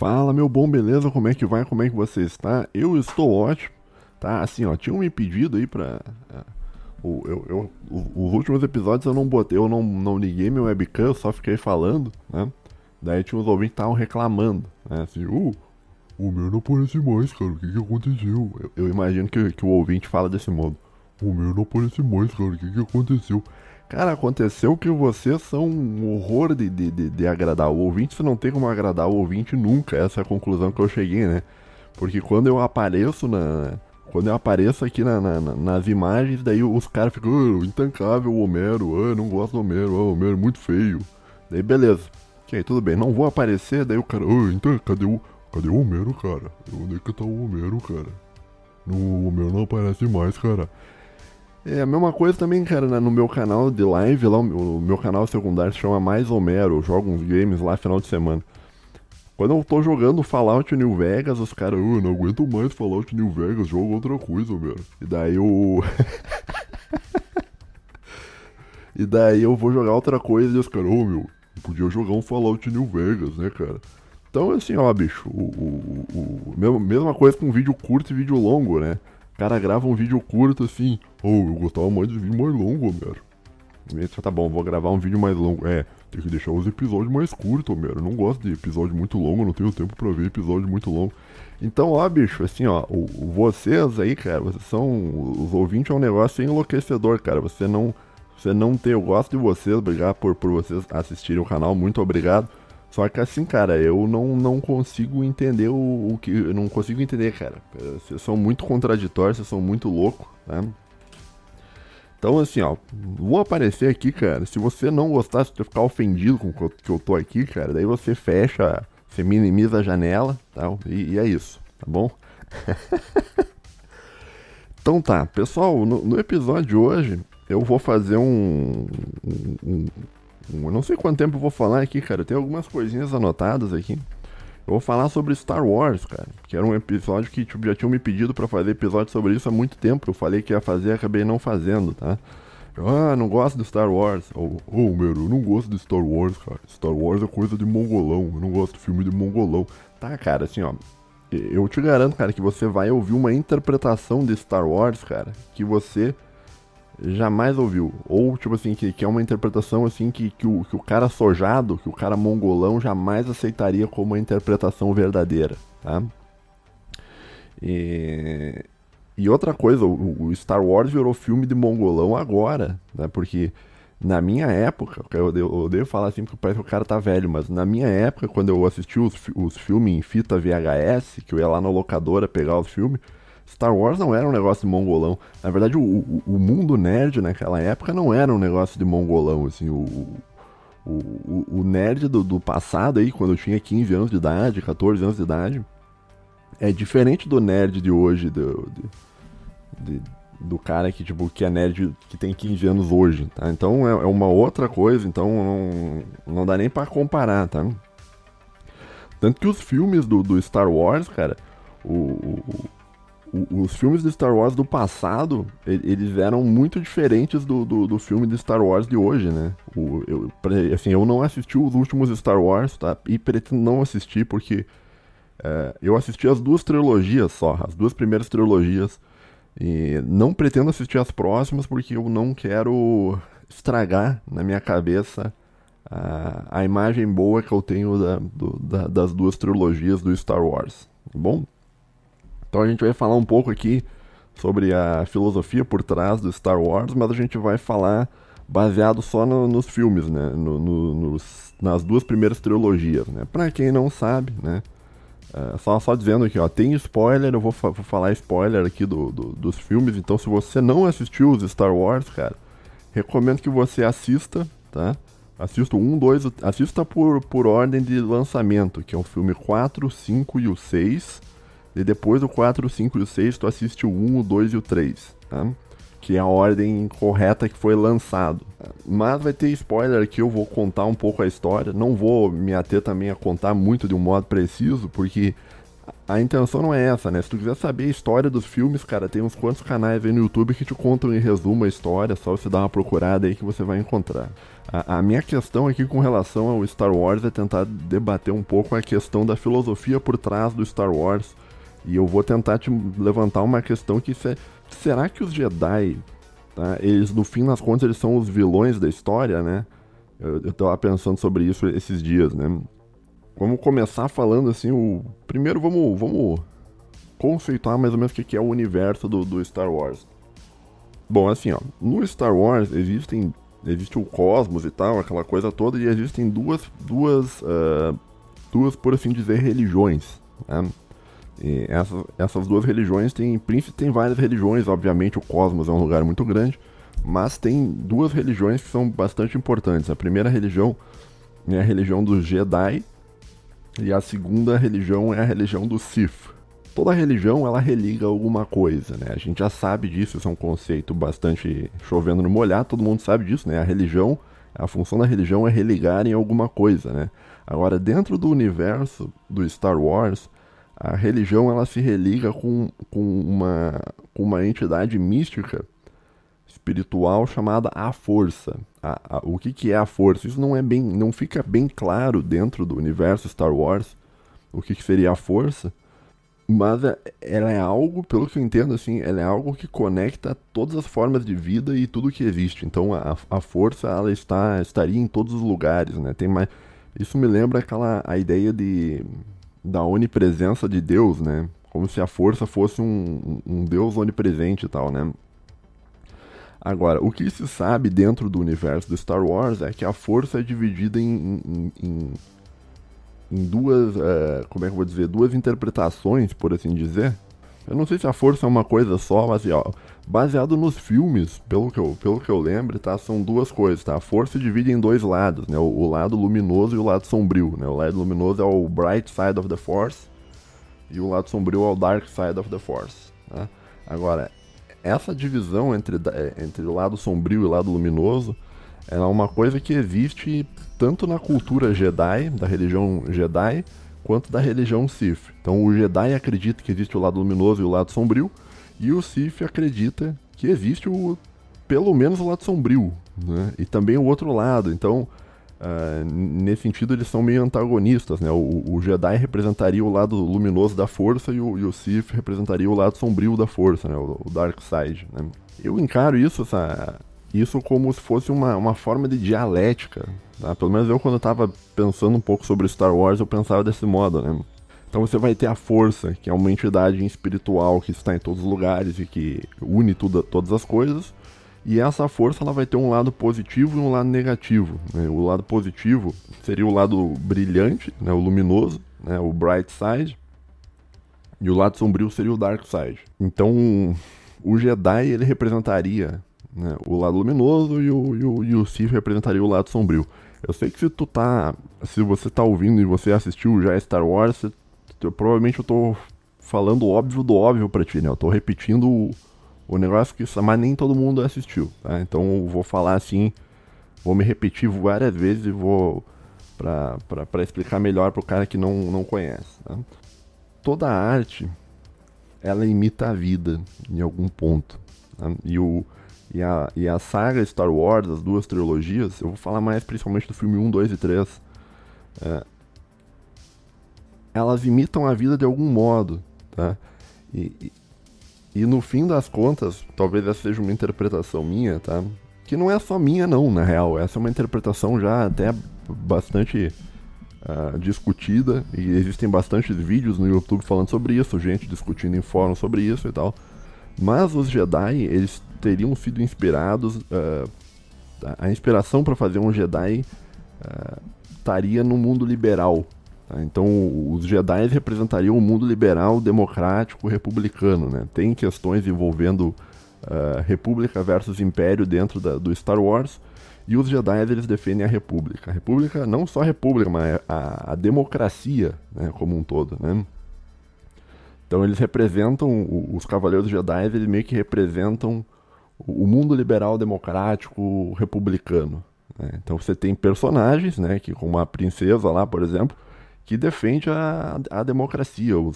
Fala, meu bom, beleza? Como é que vai? Como é que você está? Eu estou ótimo, tá? Assim, ó, tinha me pedido aí pra. Uh, eu, eu, os últimos episódios eu não botei, eu não, não liguei meu webcam, eu só fiquei falando, né? Daí tinha uns ouvintes que estavam reclamando, né? Assim, uh, o meu não aparece mais, cara, o que que aconteceu? Eu, eu imagino que, que o ouvinte fala desse modo. O meu não aparece mais, cara, o que que aconteceu? Cara, aconteceu que vocês são um horror de, de, de, de, agradar o ouvinte. Você não tem como agradar o ouvinte nunca. Essa é a conclusão que eu cheguei, né? Porque quando eu apareço na. Quando eu apareço aqui na, na, nas imagens, daí os caras ficam, oh, intancável o Homero, oh, não gosto do Homero, oh, o Homero é muito feio. Daí beleza. Ok, tudo bem, não vou aparecer, daí o cara, oh, então, cadê o. Cadê o Homero, cara? Onde é que tá o Homero, cara? O Homero não aparece mais, cara. É a mesma coisa também, cara, né, no meu canal de live, lá, o meu canal secundário se chama Mais Homero, eu jogo uns games lá final de semana. Quando eu tô jogando Fallout New Vegas, os caras, oh, não aguento mais Fallout New Vegas, jogo outra coisa, velho. E daí eu. e daí eu vou jogar outra coisa e os caras, ô oh, meu, podia jogar um Fallout New Vegas, né, cara? Então, assim, ó, bicho, o, o, o, o mesma coisa com vídeo curto e vídeo longo, né? Cara grava um vídeo curto assim. Oh, eu gostava mais de vídeo mais longo, Homero. Esse, tá bom, vou gravar um vídeo mais longo. É, tem que deixar os episódios mais curtos, Homero. Eu não gosto de episódio muito longo, não tenho tempo pra ver episódio muito longo. Então, ó, bicho, assim, ó, o, vocês aí, cara, vocês são. Os ouvintes é um negócio enlouquecedor, cara. Você não. Você não tem. Eu gosto de vocês, obrigado por, por vocês assistirem o canal, muito obrigado. Só que assim, cara, eu não, não consigo entender o, o que. Eu não consigo entender, cara. Vocês são muito contraditórios, vocês são muito loucos, tá? Então, assim, ó, vou aparecer aqui, cara. Se você não gostar, se você ficar ofendido com o que eu tô aqui, cara, daí você fecha, você minimiza a janela, tá? E, e é isso, tá bom? então tá, pessoal, no, no, episódio de hoje eu vou fazer um, um, eu não sei quanto tempo eu vou falar aqui, cara. Tem algumas coisinhas anotadas aqui. Eu vou falar sobre Star Wars, cara. Que era um episódio que tipo, já tinham me pedido para fazer episódio sobre isso há muito tempo. Eu falei que ia fazer, acabei não fazendo, tá? ah, não gosto de Star Wars. Ô, oh, oh, meu, eu não gosto de Star Wars, cara. Star Wars é coisa de mongolão. Eu não gosto de filme de mongolão. Tá, cara, assim, ó. Eu te garanto, cara, que você vai ouvir uma interpretação de Star Wars, cara, que você jamais ouviu. Ou, tipo assim, que, que é uma interpretação assim que, que, o, que o cara sojado, que o cara mongolão jamais aceitaria como uma interpretação verdadeira, tá? E, e outra coisa, o, o, Star Wars virou filme de mongolão agora, né? Porque na minha época, eu, eu, devo falar assim porque parece que o cara tá velho, mas na minha época, quando eu assisti os, os filmes em fita VHS, que eu ia lá na locadora pegar os filmes, Star Wars não era um negócio de mongolão. Na verdade, o, o, o mundo nerd naquela época não era um negócio de mongolão, assim, o, o, o nerd do, do, passado aí, quando eu tinha 15 anos de idade, 14 anos de idade, é diferente do nerd de hoje, do, de, de, do cara que, tipo, que é nerd que tem 15 anos hoje, tá? Então é, é uma outra coisa, então não, não dá nem para comparar, tá? Tanto que os filmes do, do Star Wars, cara, o, os filmes de Star Wars do passado, eles eram muito diferentes do, do, do filme de Star Wars de hoje, né? O, eu, assim, eu não assisti os últimos Star Wars, tá? E pretendo não assistir porque é, eu assisti as duas trilogias só, as duas primeiras trilogias. E não pretendo assistir as próximas porque eu não quero estragar na minha cabeça a, a imagem boa que eu tenho da, do, da, das duas trilogias do Star Wars, tá bom? Então a gente vai falar um pouco aqui sobre a filosofia por trás do Star Wars, mas a gente vai falar baseado só no, nos filmes, né? No, no, nos, nas duas primeiras trilogias, né? Pra quem não sabe, né? É, só, só dizendo aqui, ó, tem spoiler, eu vou, fa vou falar spoiler aqui do, do, dos filmes, então se você não assistiu os Star Wars, cara, recomendo que você assista, tá? Assista um, dois, assista por, por ordem de lançamento, que é o filme 4, 5 e o 6 e depois do 4, o 5 e o 6, tu assiste o 1, o 2 e o 3, tá? Que é a ordem correta que foi lançado. Mas vai ter spoiler aqui, eu vou contar um pouco a história. Não vou me ater também a contar muito de um modo preciso, porque a intenção não é essa, né? Se tu quiser saber a história dos filmes, cara, tem uns quantos canais aí no YouTube que te contam em resumo a história, só você dar uma procurada aí que você vai encontrar. A, a, minha questão aqui com relação ao Star Wars é tentar debater um pouco a questão da filosofia por trás do Star Wars. E eu vou tentar te levantar uma questão que é, será que os Jedi, tá, eles no fim das contas eles são os vilões da história, né? Eu, eu tava pensando sobre isso esses dias, né? Vamos começar falando assim, o primeiro vamos, vamos conceituar mais ou menos o que é o universo do, do Star Wars. Bom, assim, ó, no Star Wars existem existe o cosmos e tal, aquela coisa toda, e existem duas, duas, uh, duas por assim dizer, religiões. Né? E essas, essas duas religiões têm, tem várias religiões, obviamente o cosmos é um lugar muito grande, mas tem duas religiões que são bastante importantes. A primeira religião é a religião dos Jedi, e a segunda religião é a religião dos Sith. Toda religião ela religa alguma coisa, né? A gente já sabe disso, isso é um conceito bastante chovendo no molhado, todo mundo sabe disso, né? A religião, a função da religião é religar em alguma coisa, né? Agora, dentro do universo do Star Wars, a religião ela se religa com, com, uma, com uma entidade mística espiritual chamada a força. A, a, o que, que é a força? Isso não é bem, não fica bem claro dentro do universo Star Wars. O que, que seria a força? Mas é, ela é algo, pelo que eu entendo, assim, ela é algo que conecta todas as formas de vida e tudo que existe. Então a, a força ela está estaria em todos os lugares, né? Tem mais, isso me lembra aquela a ideia de da onipresença de Deus, né? Como se a força fosse um, um Deus onipresente e tal, né? Agora, o que se sabe dentro do universo do Star Wars é que a força é dividida em, em, em, em duas, é, como é que eu vou dizer, duas interpretações, por assim dizer. Eu não sei se a força é uma coisa só, mas assim, ó, baseado nos filmes, pelo que, eu, pelo que eu lembro, tá, são duas coisas, tá? A força se divide em dois lados, né? O, o lado luminoso e o lado sombrio, né? O lado luminoso é o bright side of the force e o lado sombrio é o dark side of the force, né? Agora, essa divisão entre, é, entre o lado sombrio e o lado luminoso é uma coisa que existe tanto na cultura Jedi, da religião Jedi, quanto da religião Sith. Então o Jedi acredita que existe o lado luminoso e o lado sombrio, e o Sith acredita que existe o pelo menos o lado sombrio, né? E também o outro lado. Então, Uh, nesse sentido, eles são meio antagonistas, né? O, o, Jedi representaria o lado luminoso da força e o, e o representaria o lado sombrio da força, né? O, o Dark Side, né? Eu encaro isso, essa, isso como se fosse uma, uma forma de dialética, tá? Pelo menos eu, quando eu tava pensando um pouco sobre Star Wars, eu pensava desse modo, né? Então você vai ter a força, que é uma entidade espiritual que está em todos os lugares e que une tudo, todas as coisas, e essa força ela vai ter um lado positivo e um lado negativo. Né? O lado positivo seria o lado brilhante, né? o luminoso, né? o bright side. E o lado sombrio seria o dark side. Então, o Jedi ele representaria né? o lado luminoso e o, e, o, e o Sith representaria o lado sombrio. Eu sei que se tu tá. Se você tá ouvindo e você assistiu já Star Wars, você, eu, provavelmente eu tô falando óbvio do óbvio pra ti, né? Eu tô repetindo o negócio que mas nem todo mundo assistiu, tá? Então eu vou falar assim, vou me repetir várias vezes e vou para explicar melhor para o cara que não, não conhece. Tá? Toda arte ela imita a vida em algum ponto. Tá? E, o, e, a, e a saga Star Wars, as duas trilogias, eu vou falar mais principalmente do filme 1, 2 e 3. É, elas imitam a vida de algum modo. Tá? E, e no fim das contas, talvez essa seja uma interpretação minha, tá? Que não é só minha, não, na real. Essa é uma interpretação já até bastante uh, discutida. E existem bastantes vídeos no YouTube falando sobre isso, gente discutindo em fóruns sobre isso e tal. Mas os Jedi, eles teriam sido inspirados. Uh, a inspiração para fazer um Jedi uh, estaria no mundo liberal, Tá? Então, os Jedi representariam um mundo liberal, democrático, republicano. Né? Tem questões envolvendo uh, República versus Império dentro da, do Star Wars. E os Jedi eles defendem a República. A República, não só a República, mas a, a democracia né, como um todo. Né? Então eles representam, os Cavaleiros Jedi, eles meio que representam o mundo liberal, democrático, republicano. Né? Então você tem personagens, né, que como a princesa lá, por exemplo, que defende a, a democracia. O,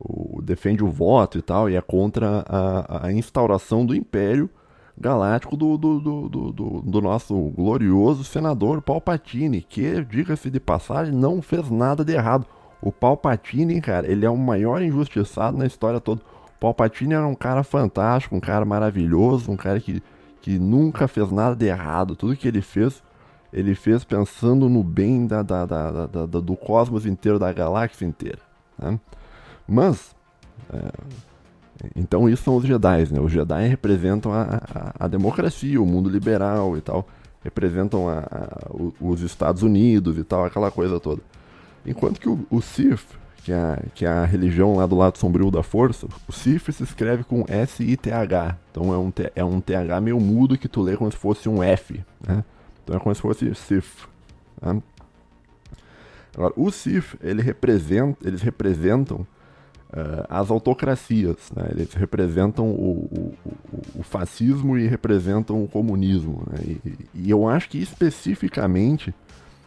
o, defende o voto e tal, e é contra a, a instauração do Império Galáctico do, do, do, do, do nosso glorioso senador Palpatine, que, diga-se de passagem, não fez nada de errado. O Palpatine, cara, ele é o maior injustiçado na história toda. O Palpatine era um cara fantástico, um cara maravilhoso, um cara que, que nunca fez nada de errado. Tudo que ele fez, ele fez pensando no bem da, da, da, da do cosmos inteiro, da galáxia inteira. Né? Mas, é, então isso são os Jedi, né? Os Jedi representam a, a, a democracia, o mundo liberal e tal. Representam a, os Estados Unidos e tal, aquela coisa toda. Enquanto que o, o Sith, que é, que é a religião lá do lado sombrio da força, o Sith se escreve com S-I-T-H. Então é um, é um TH meio mudo que tu lê como se fosse um F, né? Então é como se fosse Sith. Né? Agora, o Sith, ele representa, eles representam uh, as autocracias. Né? Eles representam o, o, o, fascismo e representam o comunismo. Né? E, e, eu acho que especificamente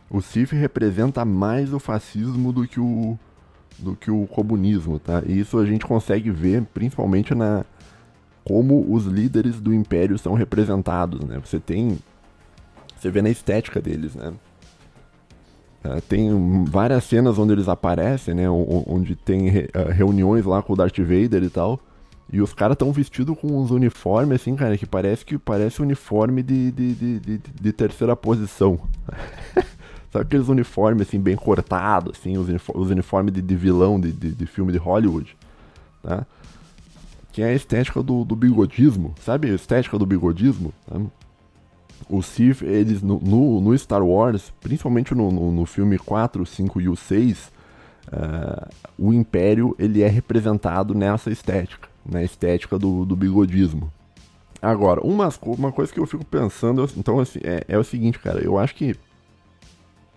o CIF representa mais o fascismo do que o, do que o comunismo. Tá? E isso a gente consegue ver principalmente na como os líderes do império são representados. Né? Você tem. Você vê na estética deles, né? Uh, tem várias cenas onde eles aparecem, né? Onde tem re, uh, reuniões lá com o Darth Vader e tal. E os caras estão vestidos com uns uniformes, assim, cara, que parece que parece uniforme de, de, de, de, de terceira posição. Sabe aqueles uniformes, assim, bem cortados, assim, os, os uniformes de, de vilão de, de, de, filme de Hollywood, tá? Que é a estética do, do bigodismo, sabe a estética do bigodismo? Tá? O Sith, eles no, no, no, Star Wars, principalmente no, no, no, filme 4, 5 e o 6, uh, eh, o Império ele é representado nessa estética, na estética do, do bigodismo. Agora, uma, uma coisa que eu fico pensando, então, assim, é, é o seguinte, cara, eu acho que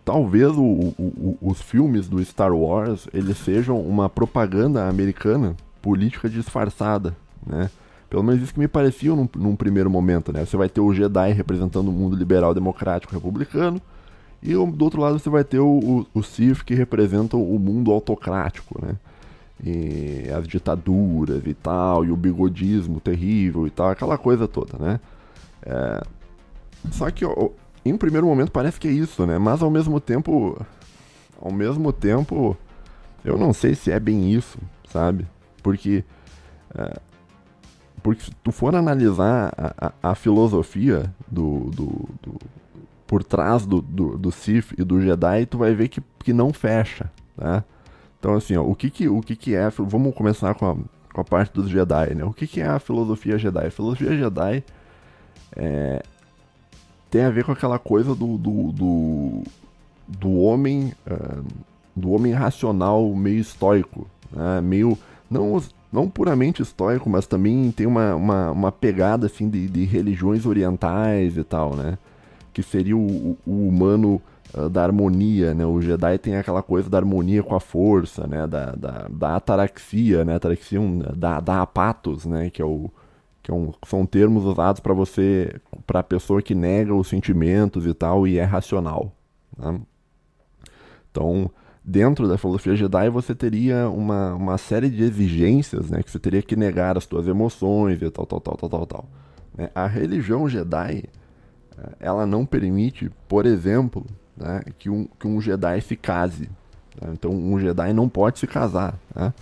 talvez o, o, os filmes do Star Wars eles sejam uma propaganda americana política disfarçada, né? Pelo menos isso que me parecia num, num, primeiro momento, né? Você vai ter o Jedi representando o mundo liberal, democrático, republicano, e do outro lado você vai ter o, o, o Sith que representa o mundo autocrático, né? E as ditaduras e tal, e o bigodismo terrível e tal, aquela coisa toda, né? É... Só que ó, em primeiro momento parece que é isso, né? Mas ao mesmo tempo, ao mesmo tempo, eu não sei se é bem isso, sabe? Porque é, porque se tu for analisar a, a, a filosofia do, do, do, por trás do, do, do Sith e do Jedi, tu vai ver que, que não fecha, tá? Então, assim, ó, o que que, o que que é... Vamos começar com a, com a parte dos Jedi, né? O que que é a filosofia Jedi? A filosofia Jedi é, tem a ver com aquela coisa do, do, do, do homem... Uh, do homem racional meio estoico, né? Meio... Não não puramente estoico, mas também tem uma, uma, uma pegada assim de, de, religiões orientais e tal, né? Que seria o, o humano uh, da harmonia, né? O Jedi tem aquela coisa da harmonia com a força, né? Da, da, da ataraxia, né? Ataraxia um, da, da apatos, né? Que é o que é um, são termos usados para você, para a pessoa que nega os sentimentos e tal e é racional. Né? Então, dentro da filosofia Jedi você teria uma, uma série de exigências, né? Que você teria que negar as suas emoções e tal, tal, tal, tal, tal, tal. Né? A religião Jedi, eh, ela não permite, por exemplo, né, que, um, que um Jedi se case. Né? Então um Jedi não pode se casar, né?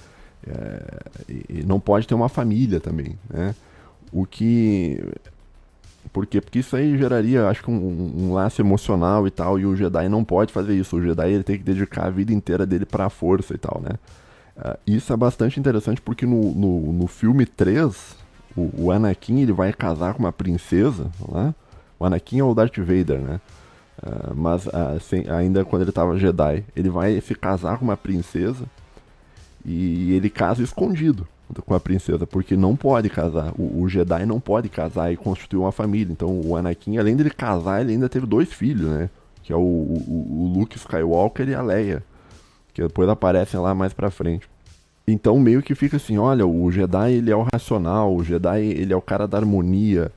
É, e não pode ter uma família também, né? O que por quê? Porque isso aí geraria, acho que, um, um, laço emocional e tal, e o Jedi não pode fazer isso. O Jedi ele tem que dedicar a vida inteira dele para a força e tal, né? Uh, isso é bastante interessante porque no, no, no filme 3, o, o, Anakin ele vai casar com uma princesa, né? O Anakin é o Darth Vader, né? Uh, mas uh, sem, ainda quando ele estava Jedi, ele vai se casar com uma princesa e ele casa escondido com a princesa, porque não pode casar. O, o, Jedi não pode casar e constituir uma família. Então o Anakin, além de ele casar, ele ainda teve dois filhos, né? Que é o, o, o Luke Skywalker e a Leia. Que depois aparecem lá mais pra frente. Então meio que fica assim, olha, o Jedi ele é o racional, o Jedi ele é o cara da harmonia,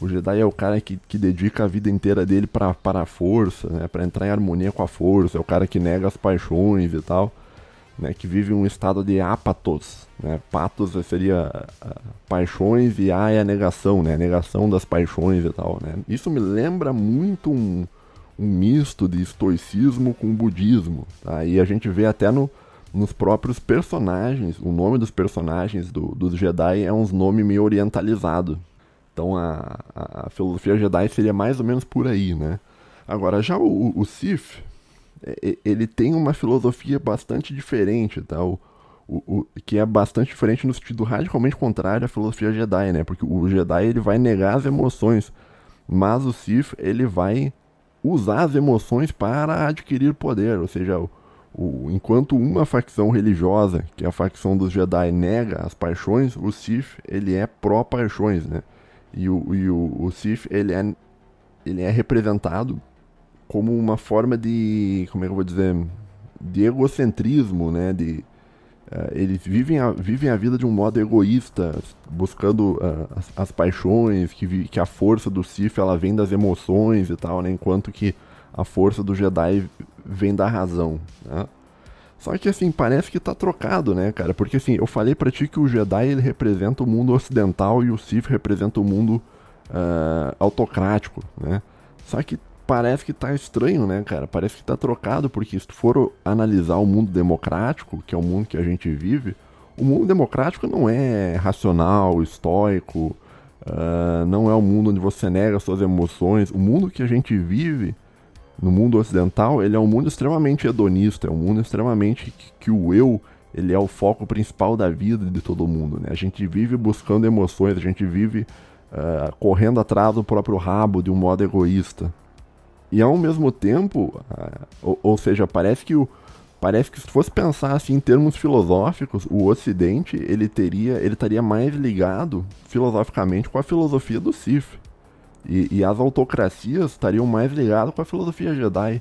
o Jedi é o cara que, que dedica a vida inteira dele para a força, né? Pra entrar em harmonia com a força, é o cara que nega as paixões e tal. Né, que vive um estado de apatos. Né? Patos seria uh, paixões e a é a negação, né? negação das paixões e tal. Né? Isso me lembra muito um, um misto de estoicismo com budismo. Tá? E a gente vê até no, nos próprios personagens, o nome dos personagens do, dos Jedi é uns nome meio orientalizado. Então a, a, a, filosofia Jedi seria mais ou menos por aí, né? Agora, já o, o Sith, ele tem uma filosofia bastante diferente, tá? O, o, o, que é bastante diferente no sentido radicalmente contrário à filosofia Jedi, né? Porque o Jedi ele vai negar as emoções, mas o Sith ele vai usar as emoções para adquirir poder, ou seja, o, o, enquanto uma facção religiosa, que é a facção dos Jedi, nega as paixões, o Sith ele é pró-paixões, né? E o, e o, o Sith ele é, ele é representado como uma forma de, como é que eu vou dizer, de egocentrismo, né? De, uh, eles vivem a, vivem a vida de um modo egoísta, buscando uh, as, as, paixões, que, que a força do Sith ela vem das emoções e tal, né? Enquanto que a força do Jedi vem da razão, né? Só que assim, parece que tá trocado, né, cara? Porque assim, eu falei para ti que o Jedi ele representa o mundo ocidental e o Sith representa o mundo uh, autocrático, né? Só que parece que tá estranho, né, cara? Parece que tá trocado, porque se tu for analisar o mundo democrático, que é o mundo que a gente vive, o mundo democrático não é racional, estoico, uh, não é um mundo onde você nega suas emoções. O mundo que a gente vive no mundo ocidental, ele é um mundo extremamente hedonista, é um mundo extremamente que, que o eu ele é o foco principal da vida de todo mundo. Né? A gente vive buscando emoções, a gente vive uh, correndo atrás do próprio rabo de um modo egoísta. E ao mesmo tempo, ou, ou, seja, parece que o parece que se fosse pensar assim em termos filosóficos, o Ocidente ele teria ele estaria mais ligado filosoficamente com a filosofia do Sith. E, e, as autocracias estariam mais ligadas com a filosofia Jedi.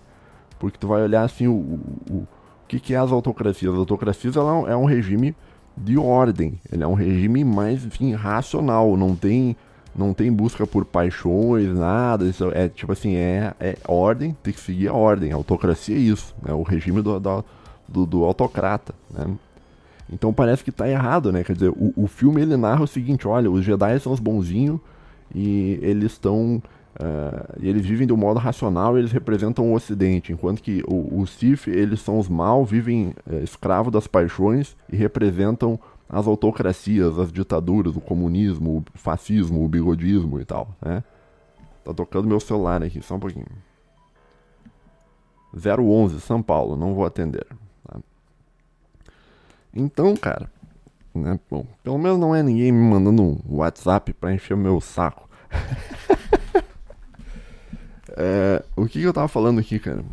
Porque tu vai olhar assim o, o, o que, que é as autocracias. As autocracias ela é um regime de ordem. Ele é um regime mais enfim, racional. Não tem não tem busca por paixões, nada. Isso é tipo assim, é, é ordem, tem que seguir a ordem. A autocracia é isso, é né? o regime do, do, do, autocrata, né? Então parece que tá errado, né? Quer dizer, o, o filme ele narra o seguinte, olha, os Jedi são os bonzinhos e eles estão Uh, e eles vivem de um modo racional eles representam o Ocidente, enquanto que o, o Sith, eles são os mal, vivem uh, escravos das paixões e representam as autocracias, as ditaduras, o comunismo, o fascismo, o bigodismo e tal, né? Tá tocando meu celular aqui, só um pouquinho. 011, São Paulo, não vou atender. Tá? Então, cara, né, bom, pelo menos não é ninguém me mandando um WhatsApp pra encher o meu saco. é, o que, que, eu tava falando aqui, cara?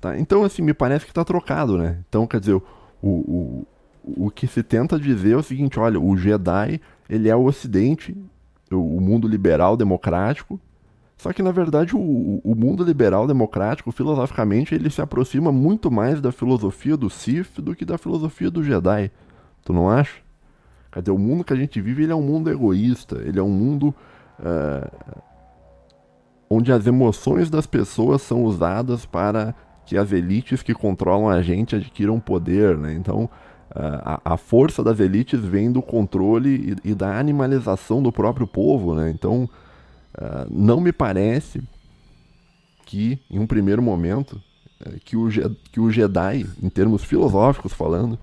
Tá, então, assim, me parece que tá trocado, né? Então, quer dizer, o, o, o que se tenta dizer é o seguinte: olha, o Jedi, ele é o Ocidente, o mundo liberal democrático. Só que, na verdade, o, o mundo liberal democrático, filosoficamente, ele se aproxima muito mais da filosofia do Sith do que da filosofia do Jedi. Tu não acha? Quer dizer, o mundo que a gente vive ele é um mundo egoísta, ele é um mundo uh, onde as emoções das pessoas são usadas para que as elites que controlam a gente adquiram poder, né? Então, a, força das elites vem do controle e, e, da animalização do próprio povo, né? Então, uh, não me parece que, em um primeiro momento, que, o, que o Jedi, em termos filosóficos falando,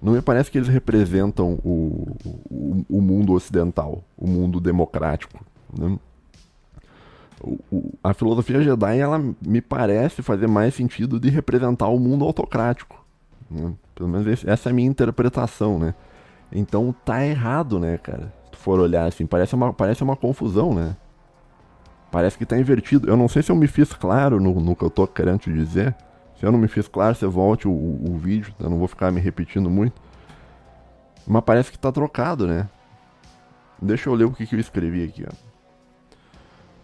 não me parece que eles representam o, o, o mundo ocidental, o mundo democrático. Né? A filosofia Jedi, ela me parece fazer mais sentido de representar o mundo autocrático. Né? Pelo menos essa é a minha interpretação, né? Então tá errado, né, cara? Se tu for olhar assim, parece uma, parece uma confusão, né? Parece que tá invertido. Eu não sei se eu me fiz claro no, no que eu tô querendo te dizer. Se eu não me fiz claro, você volte o, o, o vídeo, eu não vou ficar me repetindo muito. Mas parece que tá trocado, né? Deixa eu ler o que, que eu escrevi aqui, ó.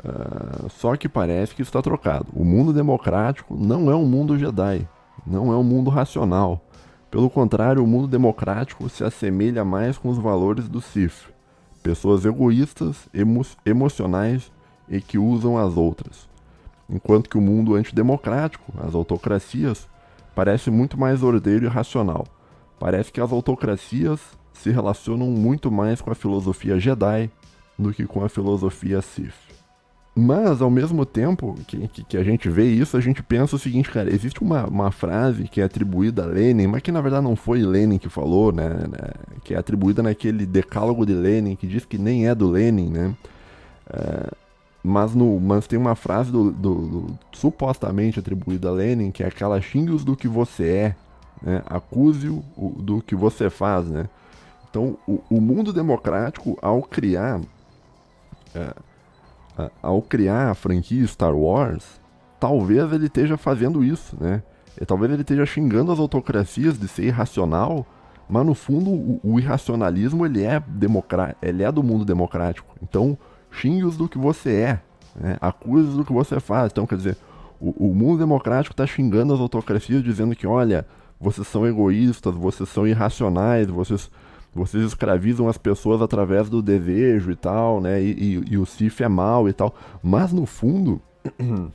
Uh, só que parece que está trocado. O mundo democrático não é um mundo Jedi, não é um mundo racional. Pelo contrário, o mundo democrático se assemelha mais com os valores do Sith. Pessoas egoístas, emo emocionais e que usam as outras enquanto que o mundo antidemocrático, as autocracias, parece muito mais ordeiro e racional. parece que as autocracias se relacionam muito mais com a filosofia Jedi do que com a filosofia Sith. Mas, ao mesmo tempo que, que, que, a gente vê isso, a gente pensa o seguinte, cara, existe uma, uma frase que é atribuída a Lenin, mas que na verdade não foi Lenin que falou, né, né que é atribuída naquele decálogo de Lenin, que diz que nem é do Lenin, né, é, mas, no, mas tem uma frase do, do, do, supostamente atribuída a Lenin, que é aquela xingue-os do que você é, né, acuse-o do que você faz, né. Então, o, o mundo democrático, ao criar... É, ao criar a franquia Star Wars, talvez ele esteja fazendo isso, né? E talvez ele esteja xingando as autocracias de ser irracional, mas no fundo o, o irracionalismo ele é, democra ele é do mundo democrático. Então xingue-os do que você é, né? acuse-os do que você faz. Então quer dizer, o, o mundo democrático está xingando as autocracias dizendo que, olha, vocês são egoístas, vocês são irracionais, vocês vocês escravizam as pessoas através do desejo e tal, né? E, e, e o Sif é mal e tal. Mas no fundo,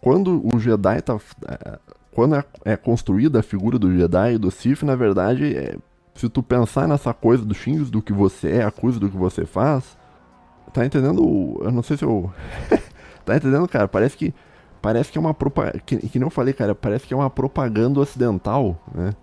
quando o Jedi tá. É, quando é, é, construída a figura do Jedi e do Sif, na verdade, é, se tu pensar nessa coisa dos xingos do que você é, a coisa do que você faz, tá entendendo? Eu não sei se eu. tá entendendo, cara? Parece que. Parece que é uma propaganda. Que, que eu falei, cara, parece que é uma propaganda ocidental, né?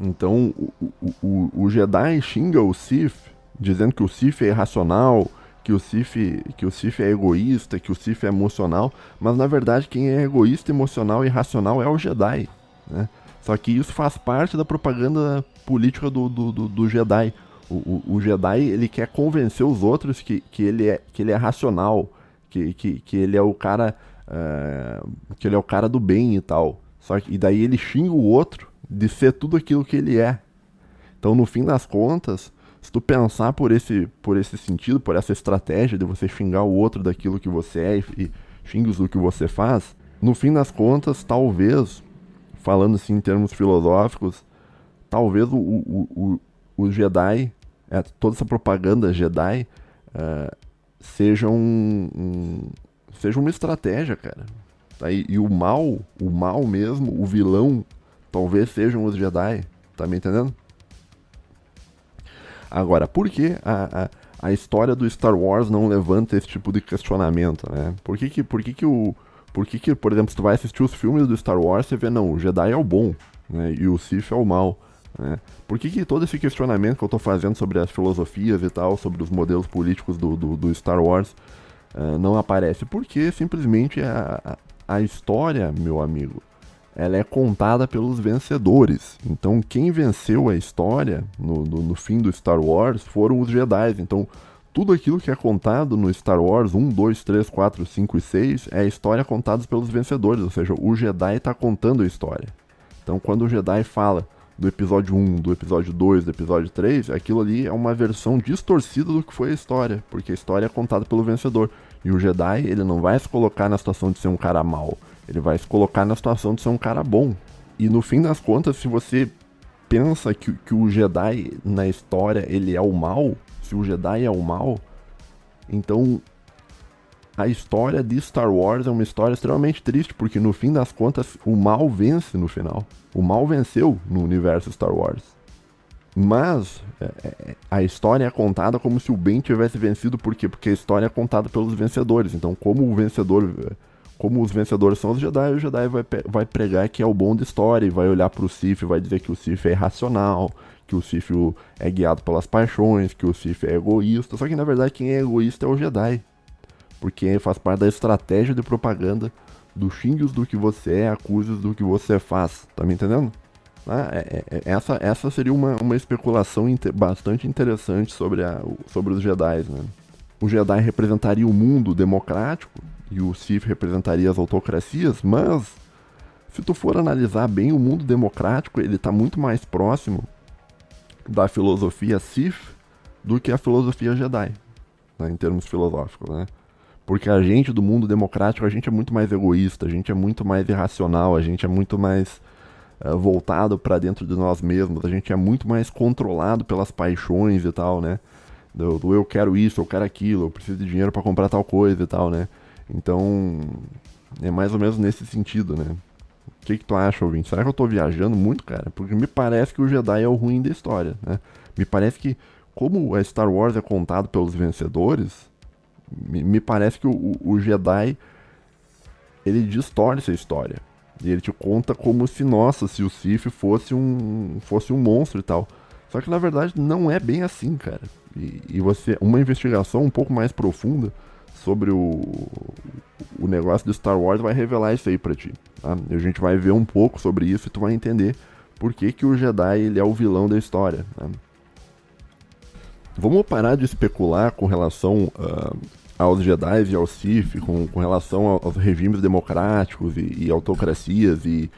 Então o, o, o Jedi xinga o Sith, dizendo que o Sith é irracional, que o Sith, que o Sith é egoísta, que o Sith é emocional, mas na verdade quem é egoísta, emocional e irracional é o Jedi, né? Só que isso faz parte da propaganda política do, do, do, do Jedi. O, o, o, Jedi ele quer convencer os outros que, que, ele, é, que ele é racional, que, que, que ele é o cara uh, que ele é o cara do bem e tal. Só que, e daí ele xinga o outro de ser tudo aquilo que ele é. Então, no fim das contas, se tu pensar por esse, por esse sentido, por essa estratégia de você xingar o outro daquilo que você é e, xingos do que você faz, no fim das contas, talvez, falando assim em termos filosóficos, talvez o, o, o, o Jedi, é, toda essa propaganda Jedi, é, seja um, um, seja uma estratégia, cara. Tá? E, e o mal, o mal mesmo, o vilão Talvez sejam os Jedi, tá me entendendo? Agora, por que a, a, a, história do Star Wars não levanta esse tipo de questionamento, né? Por que que, por que, que o... Por que que, por exemplo, se tu vai assistir os filmes do Star Wars, você vê, não, o Jedi é o bom, né? E o Sith é o mal, né? Por que que todo esse questionamento que eu tô fazendo sobre as filosofias e tal, sobre os modelos políticos do, do, do Star Wars, uh, não aparece? Porque simplesmente a, a história, meu amigo, ela é contada pelos vencedores. Então, quem venceu a história no, no, no, fim do Star Wars foram os Jedi. Então, tudo aquilo que é contado no Star Wars 1, 2, 3, 4, 5 e 6 é a história contada pelos vencedores, ou seja, o Jedi está contando a história. Então, quando o Jedi fala do episódio 1, do episódio 2, do episódio 3, aquilo ali é uma versão distorcida do que foi a história, porque a história é contada pelo vencedor. E o Jedi, ele não vai se colocar na situação de ser um cara mau ele vai se colocar na situação de ser um cara bom. E no fim das contas, se você pensa que, que o Jedi na história ele é o mal, se o Jedi é o mal, então a história de Star Wars é uma história extremamente triste, porque no fim das contas o mal vence no final. O mal venceu no universo Star Wars. Mas é, é a história é contada como se o bem tivesse vencido, por quê? Porque a história é contada pelos vencedores. Então, como o vencedor como os vencedores são os Jedi, o Jedi vai, vai pregar que é o bom da história e vai olhar para o Sith e vai dizer que o Sith é irracional, que o Sith é guiado pelas paixões, que o Sith é egoísta. Só que na verdade quem é egoísta é o Jedi, porque faz parte da estratégia de propaganda do xingues do que você é, acuses do que você faz. Tá me entendendo? Ah, é, é, é essa, essa seria uma, uma especulação inter, bastante interessante sobre, a, sobre os Jedi. Né? O Jedi representaria o mundo democrático e o Sith representaria as autocracias, mas se tu for analisar bem o mundo democrático, ele está muito mais próximo da filosofia Sith do que a filosofia Jedi, né, em termos filosóficos, né? Porque a gente do mundo democrático, a gente é muito mais egoísta, a gente é muito mais irracional, a gente é muito mais uh, voltado para dentro de nós mesmos, a gente é muito mais controlado pelas paixões e tal, né? Do, do eu quero isso, eu quero aquilo, eu preciso de dinheiro para comprar tal coisa e tal, né? Então, é mais ou menos nesse sentido, né? O que, que tu acha, ouvinte? Será que eu tô viajando muito, cara? Porque me parece que o Jedi é o ruim da história, né? Me parece que, como a Star Wars é contado pelos vencedores, me, me parece que o, o, Jedi ele distorce a história. E ele te conta como se, nossa, se o Sith fosse um, fosse um monstro e tal. Só que na verdade não é bem assim, cara. E, e você, uma investigação um pouco mais profunda sobre o, o negócio do Star Wars vai revelar isso aí pra ti. Tá? A gente vai ver um pouco sobre isso e tu vai entender por que, que o Jedi ele é o vilão da história. Tá? Vamos parar de especular com relação uh, aos Jedi e aos Sith, com, com relação aos regimes democráticos e, e autocracias e,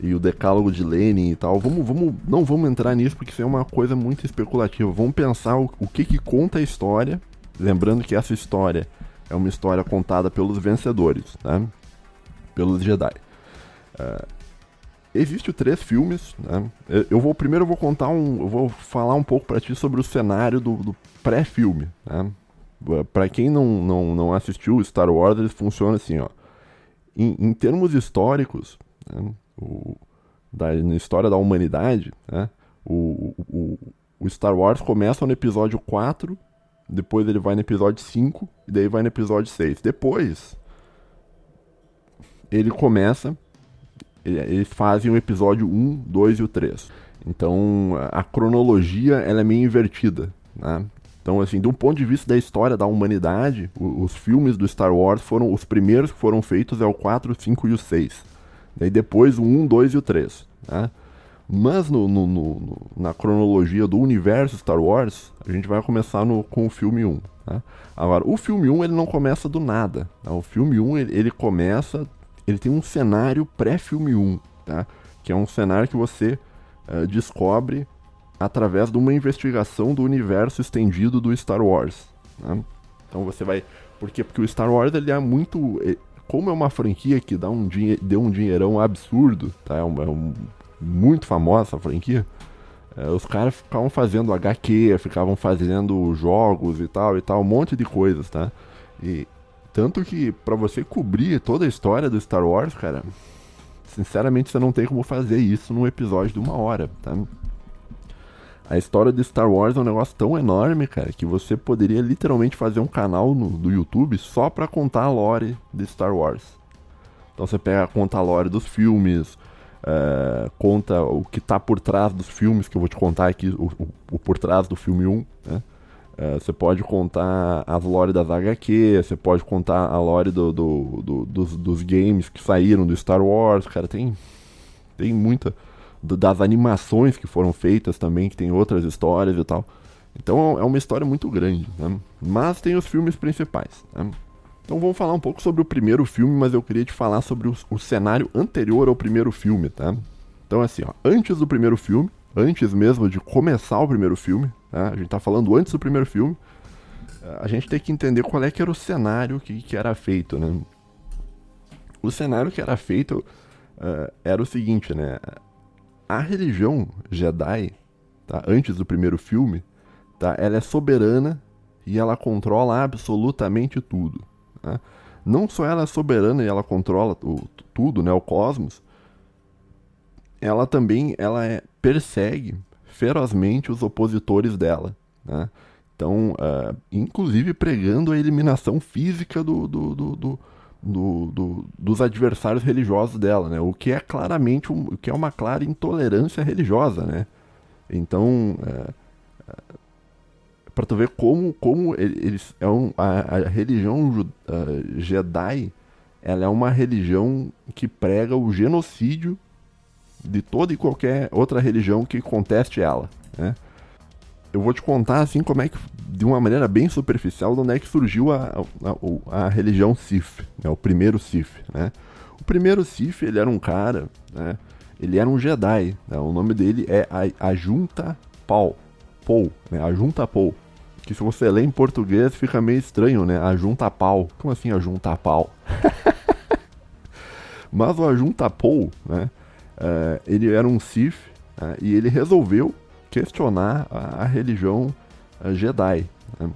e, o decálogo de Lenin e tal. Vamos, vamos, não vamos entrar nisso porque isso é uma coisa muito especulativa. Vamos pensar o, o que, que conta a história, lembrando que essa história é uma história contada pelos vencedores, né? pelos Jedi. Uh, Existem três filmes, né? Eu vou primeiro eu vou contar um, eu vou falar um pouco para ti sobre o cenário do, do pré-filme, né? Para quem não, não, não assistiu Star Wars, ele funciona assim, ó. Em, em termos históricos, né? o, da, na história da humanidade, né? o, o, o Star Wars começa no episódio 4 depois ele vai no episódio 5 e daí vai no episódio 6. Depois ele começa. Eles fazem o episódio 1, 2 e o 3. Então a cronologia ela é meio invertida. Né? Então, assim, de um ponto de vista da história da humanidade, os, filmes do Star Wars foram os primeiros que foram feitos é o 4, 5 e o 6. Daí depois o 1, 2 e o 3. Né? Mas no, no, no, na cronologia do universo Star Wars, a gente vai começar com o filme 1. Tá? Agora, o filme 1 ele não começa do nada. Tá? O filme 1 ele, ele, começa. Ele tem um cenário pré-filme 1, tá? que é um cenário que você uh, descobre através de uma investigação do universo estendido do Star Wars. Tá? Então você vai. Por quê? Porque o Star Wars ele é muito. Como é uma franquia que dá um deu um dinheirão absurdo, tá? É um, é um muito famosa essa franquia, é, os caras ficavam fazendo HQ, ficavam fazendo jogos e tal e tal, um monte de coisas, tá? E tanto que para você cobrir toda a história do Star Wars, cara, sinceramente você não tem como fazer isso num episódio de uma hora, tá? A história de Star Wars é um negócio tão enorme, cara, que você poderia literalmente fazer um canal no, do YouTube só pra contar a lore de Star Wars. Então você pega, conta a lore dos filmes, Uh, conta o que está por trás dos filmes, que eu vou te contar aqui, o, o, o por trás do filme 1. Né? Uh, você pode contar as lore das HQ, você pode contar a lore do, do, do, dos, dos, games que saíram do Star Wars, cara, tem, tem muita. das animações que foram feitas também, que tem outras histórias e tal. Então é uma história muito grande, né? Mas tem os filmes principais. Né? Então vamos falar um pouco sobre o primeiro filme, mas eu queria te falar sobre o, o cenário anterior ao primeiro filme, tá? Então assim, ó, antes do primeiro filme, antes mesmo de começar o primeiro filme, tá? a gente tá falando antes do primeiro filme, a gente tem que entender qual é que era o cenário que, que era feito, né? O cenário que era feito uh, era o seguinte, né? A religião Jedi, tá? antes do primeiro filme, tá? ela é soberana e ela controla absolutamente tudo. Né? Não só ela é soberana e ela controla o, tudo, né, o cosmos, ela também ela é, persegue ferozmente os opositores dela. Né? Então, uh, inclusive pregando a eliminação física do, do, do, do, dos adversários religiosos dela, né? o que é claramente um, o que é uma clara intolerância religiosa. Né? Então, uh, para tu ver como, como eles é um, a, a religião uh, Jedi ela é uma religião que prega o genocídio de toda e qualquer outra religião que conteste ela, né? Eu vou te contar assim como é que, de uma maneira bem superficial, de onde é que surgiu a, a, a religião Sith, né? o primeiro Sith, né? O primeiro Sith, ele era um cara, né? Ele era um Jedi, né? o nome dele é a, a Junta Paul, Paul, né? A Junta Paul que se você lê em português fica meio estranho, né? Ajunta pau. Como assim ajunta pau? Mas o ajunta Paul, né? Uh, ele era um Sith uh, e ele resolveu questionar a, a religião uh, Jedi. Né?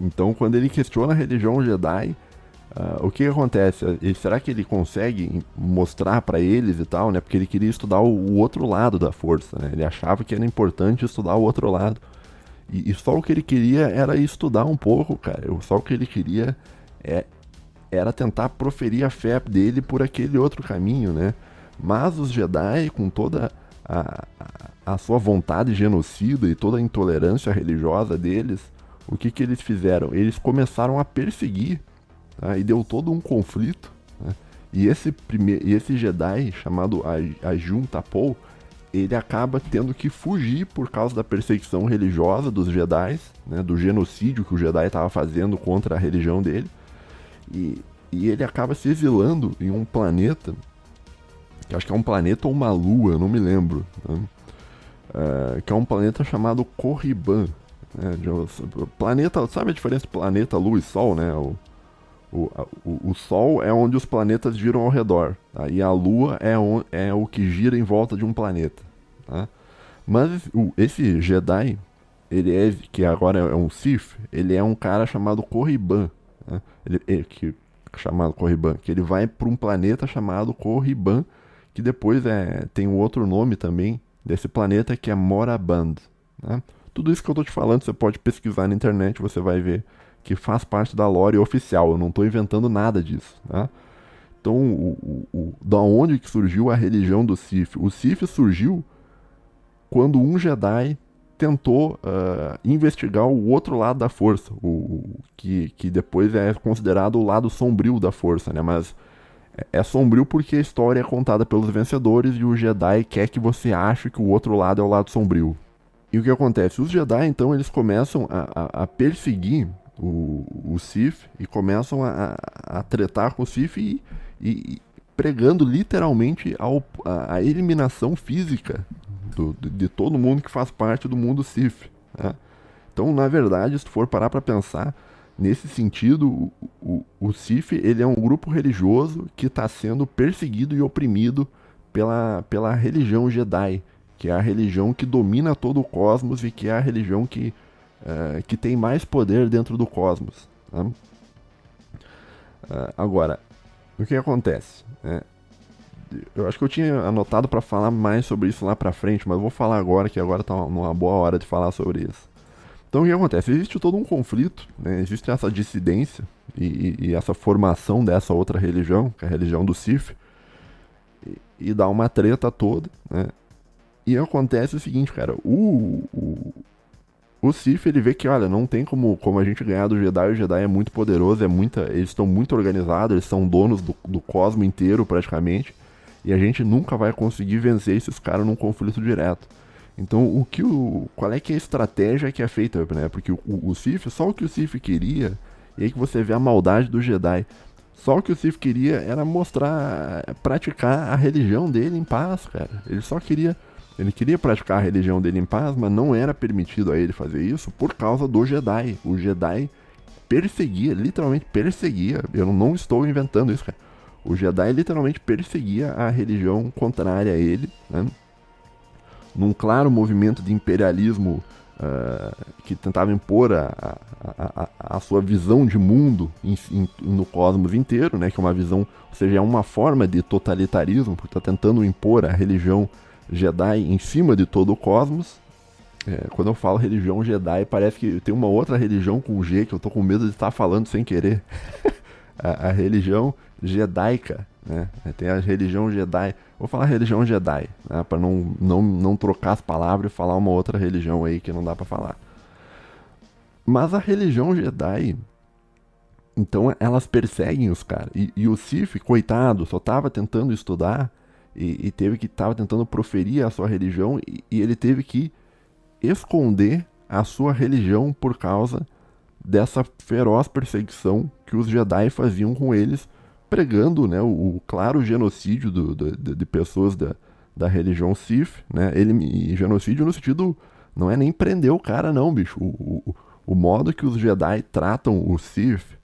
Então, quando ele questiona a religião Jedi, Uh, o que, que acontece? E será que ele consegue mostrar para eles e tal, né? Porque ele queria estudar o, o, outro lado da força, né? Ele achava que era importante estudar o outro lado. E, e, só o que ele queria era estudar um pouco, cara. Só o que ele queria é, era tentar proferir a fé dele por aquele outro caminho, né? Mas os Jedi, com toda a, a, sua vontade genocida e toda a intolerância religiosa deles, o que, que eles fizeram? Eles começaram a perseguir Tá? E deu todo um conflito. Né? E esse, primeir, e esse Jedi, chamado Ajun Tapou, ele acaba tendo que fugir por causa da perseguição religiosa dos Jedi, né? do genocídio que o Jedi estava fazendo contra a religião dele. E, e ele acaba se exilando em um planeta, que acho que é um planeta ou uma lua, não me lembro. Né? Uh, que é um planeta chamado Corriban. Né? planeta, sabe a diferença entre planeta, lua e sol, né? O, o, o, o, Sol é onde os planetas giram ao redor, tá? e a Lua é, on, é o que gira em volta de um planeta. Tá? Mas o, esse Jedi, ele é, que agora é um Sith, ele é um cara chamado Corriban. Né? Ele, ele, que, chamado Corriban, que ele vai para um planeta chamado Corriban, que depois é, tem um outro nome também desse planeta que é Moraband. Né? Tudo isso que eu estou te falando, você pode pesquisar na internet, você vai ver que faz parte da lore oficial. Eu não estou inventando nada disso. Né? Então, o, o, o, da onde que surgiu a religião do Sith? O Sith surgiu quando um Jedi tentou uh, investigar o outro lado da força, o, que, que depois é considerado o lado sombrio da força, né? Mas é, é sombrio porque a história é contada pelos vencedores e o Jedi quer que você ache que o outro lado é o lado sombrio. E o que acontece? Os Jedi, então, eles começam a, a, a perseguir o, Sif e começam a, a tretar com o Sif e, e, pregando literalmente ao, a, a, eliminação física do, de, todo mundo que faz parte do mundo Sif. Né? Então, na verdade, se tu for parar para pensar, nesse sentido, o, o, o Sif ele é um grupo religioso que está sendo perseguido e oprimido pela, pela religião Jedi, que é a religião que domina todo o cosmos e que é a religião que é, que tem mais poder dentro do cosmos. É, agora, o que acontece? É, eu acho que eu tinha anotado para falar mais sobre isso lá pra frente, mas vou falar agora, que agora tá uma boa hora de falar sobre isso. Então o que acontece? Existe todo um conflito, né? existe essa dissidência e, e, e, essa formação dessa outra religião, que é a religião do Sif, e, e dá uma treta toda, né? E acontece o seguinte, cara, o, o Sif ele vê que, olha, não tem como, como a gente ganhar do Jedi, o Jedi é muito poderoso, é muita, eles estão muito organizados, eles são donos do, do cosmo inteiro praticamente, e a gente nunca vai conseguir vencer esses caras num conflito direto. Então, o que o, qual é que é a estratégia que é feita, né? Porque o, o Sif, só o que o Sif queria, e aí que você vê a maldade do Jedi. Só o que o Sif queria era mostrar, praticar a religião dele em paz, cara. Ele só queria ele queria praticar a religião dele em paz, mas não era permitido a ele fazer isso por causa do Jedi. O Jedi perseguia, literalmente perseguia. Eu não estou inventando isso, cara. O Jedi literalmente perseguia a religião contrária a ele, né? num claro movimento de imperialismo uh, que tentava impor a, a, a, a, sua visão de mundo em, em, no cosmos inteiro, né? que é uma visão, ou seja, é uma forma de totalitarismo, porque está tentando impor a religião Jedi em cima de todo o cosmos. É, quando eu falo religião Jedi, parece que tem uma outra religião com G que eu tô com medo de estar falando sem querer. a, a, religião jedaica, né? Tem a religião Jedi. Vou falar religião Jedi, né? Para não, não, não trocar as palavras e falar uma outra religião aí que não dá para falar. Mas a religião Jedi, então elas perseguem os caras. E, e o Sif, coitado, só tava tentando estudar e, e teve que estava tentando proferir a sua religião e, e, ele teve que esconder a sua religião por causa dessa feroz perseguição que os Jedi faziam com eles, pregando né, o, o claro genocídio do, do, de, de, pessoas da, da religião Sith, né? Ele, genocídio no sentido não é nem prender o cara não, bicho. O, o, o modo que os Jedi tratam o Sith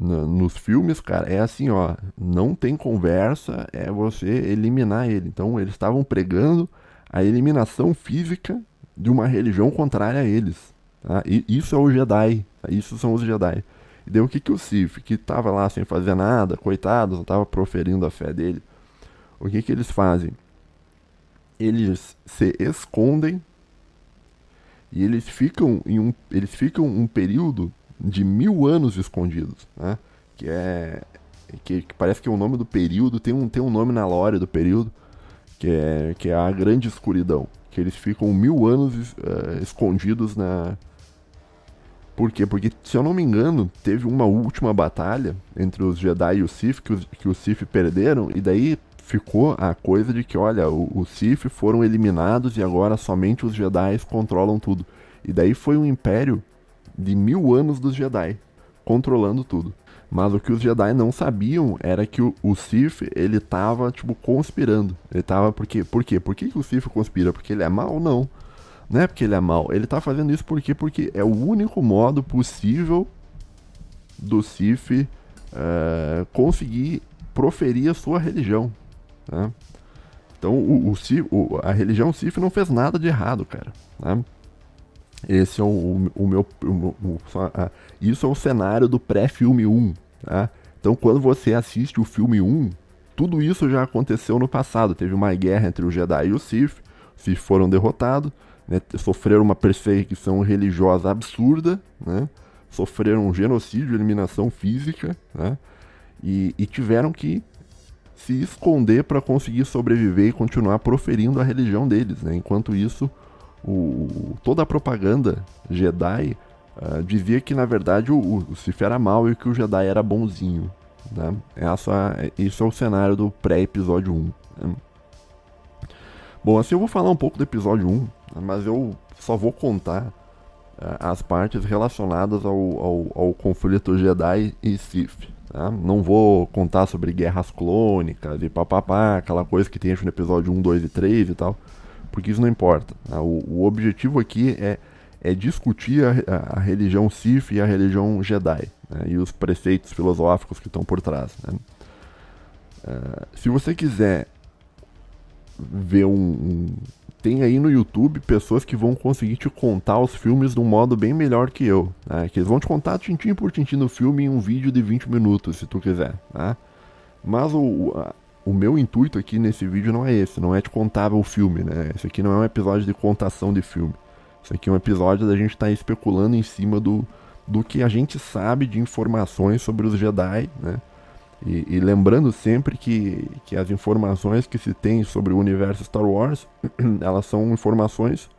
nos filmes, cara, é assim, ó, não tem conversa, é você eliminar ele. Então eles estavam pregando a eliminação física de uma religião contrária a eles. Tá? E isso é o Jedi, tá? isso são os Jedi. E daí o que, que o Sif, que tava lá sem fazer nada, coitado, não tava proferindo a fé dele, o que, que eles fazem? Eles se escondem e eles ficam em um, eles ficam um período de mil anos escondidos, né? Que é que, que, parece que é o nome do período tem um tem um nome na lore do período que é que é a grande escuridão, que eles ficam mil anos uh, escondidos na por quê? Porque, se eu não me engano, teve uma última batalha entre os Jedi e os Sith, que os, que os Sith perderam, e daí ficou a coisa de que, olha, os Sith foram eliminados e agora somente os Jedi controlam tudo. E daí foi um império de mil anos dos Jedi, controlando tudo. Mas o que os Jedi não sabiam era que o, o ele tava, tipo, conspirando. Ele tava, porque, por quê? Por que, que o Sith conspira? Porque ele é mal? Não. Não é porque ele é mal. Ele tá fazendo isso porque, porque é o único modo possível do Sif uh, conseguir proferir a sua religião. Né? Então o, o, Sif, o, a religião Sif não fez nada de errado, cara. Né? Esse é o, o meu. isso é o cenário do pré-filme 1. Tá? Então quando você assiste o filme 1, tudo isso já aconteceu no passado. Teve uma guerra entre o Jedi e o Sith. Os Sith foram derrotados né, sofreram uma perseguição religiosa absurda, né, sofreram um genocídio, eliminação física, né, e, e tiveram que se esconder para conseguir sobreviver e continuar proferindo a religião deles. Né? Enquanto isso, o, toda a propaganda Jedi uh, dizia que na verdade o, o era mal e que o Jedi era bonzinho. Né? Essa, isso é o cenário do pré-episódio 1. Né? Bom, assim eu vou falar um pouco do episódio 1, mas eu só vou contar uh, as partes relacionadas ao, ao, ao, conflito Jedi e Sith. Tá? Não vou contar sobre guerras clônicas e papapá, aquela coisa que tem no episódio 1, 2 e 3 e tal, porque isso não importa. Tá? O, o, objetivo aqui é, é discutir a, a, a, religião Sith e a religião Jedi né? e os preceitos filosóficos que estão por trás. Né? Uh, se você quiser ver um, um tem aí no YouTube pessoas que vão conseguir te contar os filmes de um modo bem melhor que eu. Né? Que eles vão te contar tintim por tintim do filme em um vídeo de 20 minutos, se tu quiser. Né? Mas o, o meu intuito aqui nesse vídeo não é esse, não é te contar o filme, né? Esse aqui não é um episódio de contação de filme. Isso aqui é um episódio da gente estar tá especulando em cima do, do que a gente sabe de informações sobre os Jedi, né? E, e, lembrando sempre que, que as informações que se tem sobre o universo Star Wars, elas são informações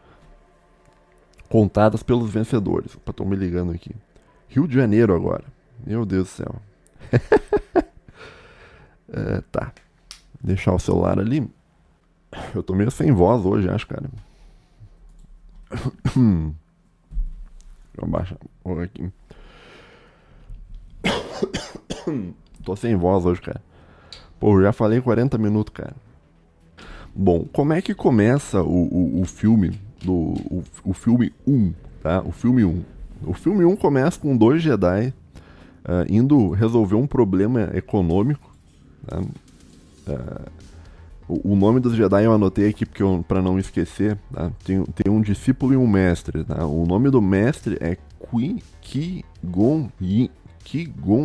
contadas pelos vencedores. Opa, tô me ligando aqui. Rio de Janeiro agora. Meu Deus do céu. é, tá. Deixar o celular ali. Eu tô meio sem voz hoje, acho, cara. Deixa eu baixar aqui. Tô sem voz hoje, cara. Pô, já falei 40 minutos, cara. Bom, como é que começa o, o, o filme do o, o, filme 1, tá? O filme 1. O filme 1 começa com dois Jedi uh, indo resolver um problema econômico. Tá? Uh, o, o, nome dos Jedi eu anotei aqui porque para não esquecer. Tá? Tem, tem um discípulo e um mestre. Tá? O nome do mestre é Qui Ki Gon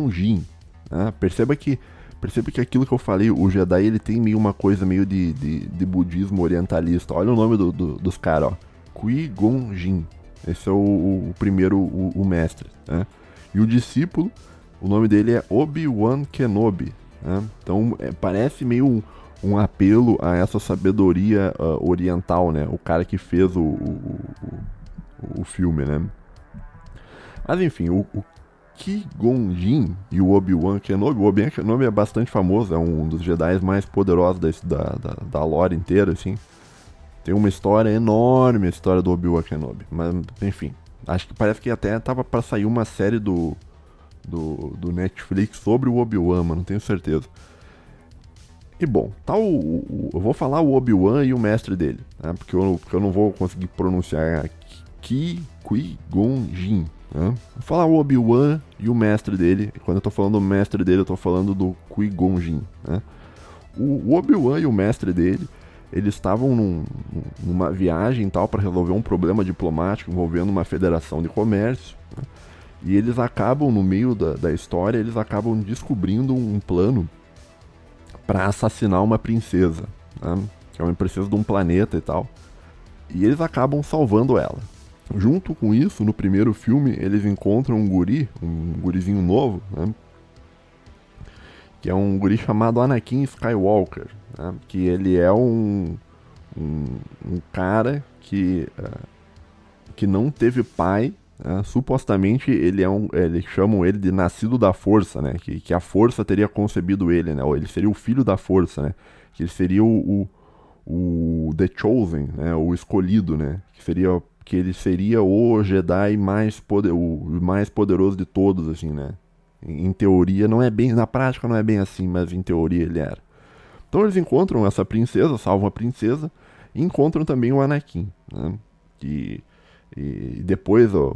Jin. Ah, perceba que perceba que aquilo que eu falei, o Jedi ele tem meio uma coisa meio de, de, de budismo orientalista. Olha o nome do, do, dos caras, ó. Qui-Gon Jinn. Esse é o, o primeiro, o, o mestre. Né? E o discípulo, o nome dele é Obi-Wan Kenobi. Né? Então é, parece meio um, um, apelo a essa sabedoria uh, oriental, né? O cara que fez o, o, o, o filme, né? Mas enfim, o, o Qui-Gon e o Obi-Wan Kenobi. O Obi-Wan Kenobi é bastante famoso, é um dos Jedi mais poderosos da, da, da lore inteira, assim. Tem uma história enorme, a história do Obi-Wan Kenobi. Mas, enfim, acho que parece que até tava para sair uma série do, do, do Netflix sobre o Obi-Wan, mas não tenho certeza. E bom, tá o, o eu vou falar o Obi-Wan e o mestre dele, né? porque, eu, porque eu não vou conseguir pronunciar Qui-Gon Jinn. Né? Vou falar o Obi-Wan e o mestre dele. Quando eu tô falando do mestre dele, eu tô falando do Qui-Gon Jinn. Né? O, Obi-Wan e o mestre dele, eles estavam num, numa viagem tal para resolver um problema diplomático envolvendo uma federação de comércio. Né? E eles acabam, no meio da, da história, eles acabam descobrindo um plano para assassinar uma princesa, né? que é uma princesa de um planeta e tal. E eles acabam salvando ela. Junto com isso, no primeiro filme, eles encontram um guri, um gurizinho novo, né? que é um guri chamado Anakin Skywalker, né? que ele é um, um, um cara que, uh, que não teve pai, né? supostamente ele é um, eles chamam ele de nascido da força, né? que, que a força teria concebido ele, né? ou ele seria o filho da força, né? que ele seria o, o, o The Chosen, né? o escolhido, né? que seria que ele seria o Jedi mais poder, o mais poderoso de todos, assim, né? Em teoria não é bem, na prática não é bem assim, mas em teoria ele era. Então eles encontram essa princesa, salvam a princesa, e encontram também o Anakin, né? E, e depois ó,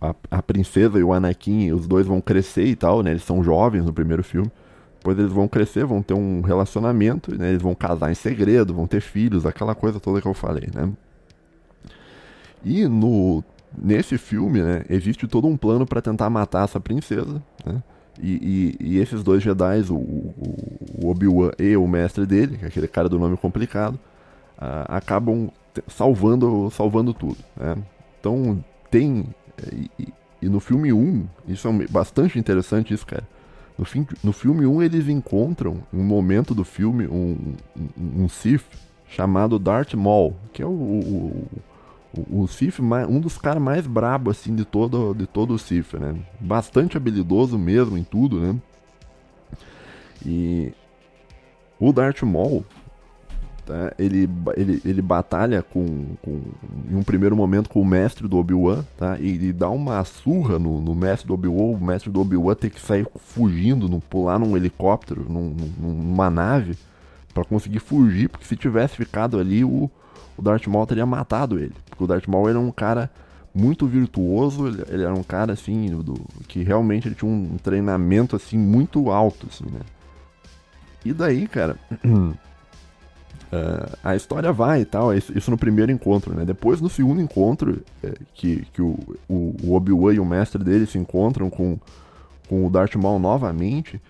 a, a, princesa e o Anakin, os dois vão crescer e tal, né? Eles são jovens no primeiro filme. Depois eles vão crescer, vão ter um relacionamento, né? Eles vão casar em segredo, vão ter filhos, aquela coisa toda que eu falei, né? E no nesse filme, né, existe todo um plano para tentar matar essa princesa, né? E, e, e esses dois Jedi, o, o Obi-Wan e o mestre dele, é aquele cara do nome complicado, uh, acabam salvando, salvando tudo. Né? Então tem. E, e, no filme 1, isso é bastante interessante, isso, cara. No, fim, no filme 1, eles encontram, um momento do filme, um, um, um Sith chamado Darth Maul, que é o, o, o, o Sif, um dos caras mais brabos assim de todo, de todo o Sif, né? Bastante habilidoso mesmo em tudo, né? E o Darth Maul, tá? ele, ele, ele batalha com, com, em um primeiro momento com o mestre do Obi-Wan, tá? E ele dá uma surra no, no mestre do Obi-Wan, o mestre do Obi-Wan tem que sair fugindo, no, pular num helicóptero, num, numa nave, para conseguir fugir, porque se tivesse ficado ali, o, o Darth Maul teria matado ele. Porque o Darth Maul era um cara muito virtuoso, ele, ele era um cara assim, do, que realmente ele tinha um treinamento assim muito alto, assim, né? E daí, cara, uh, a história vai e tal, isso no primeiro encontro, né? Depois no segundo encontro, é, que, que o, o, o Obi-Wan e o mestre dele se encontram com, com o Darth Maul novamente,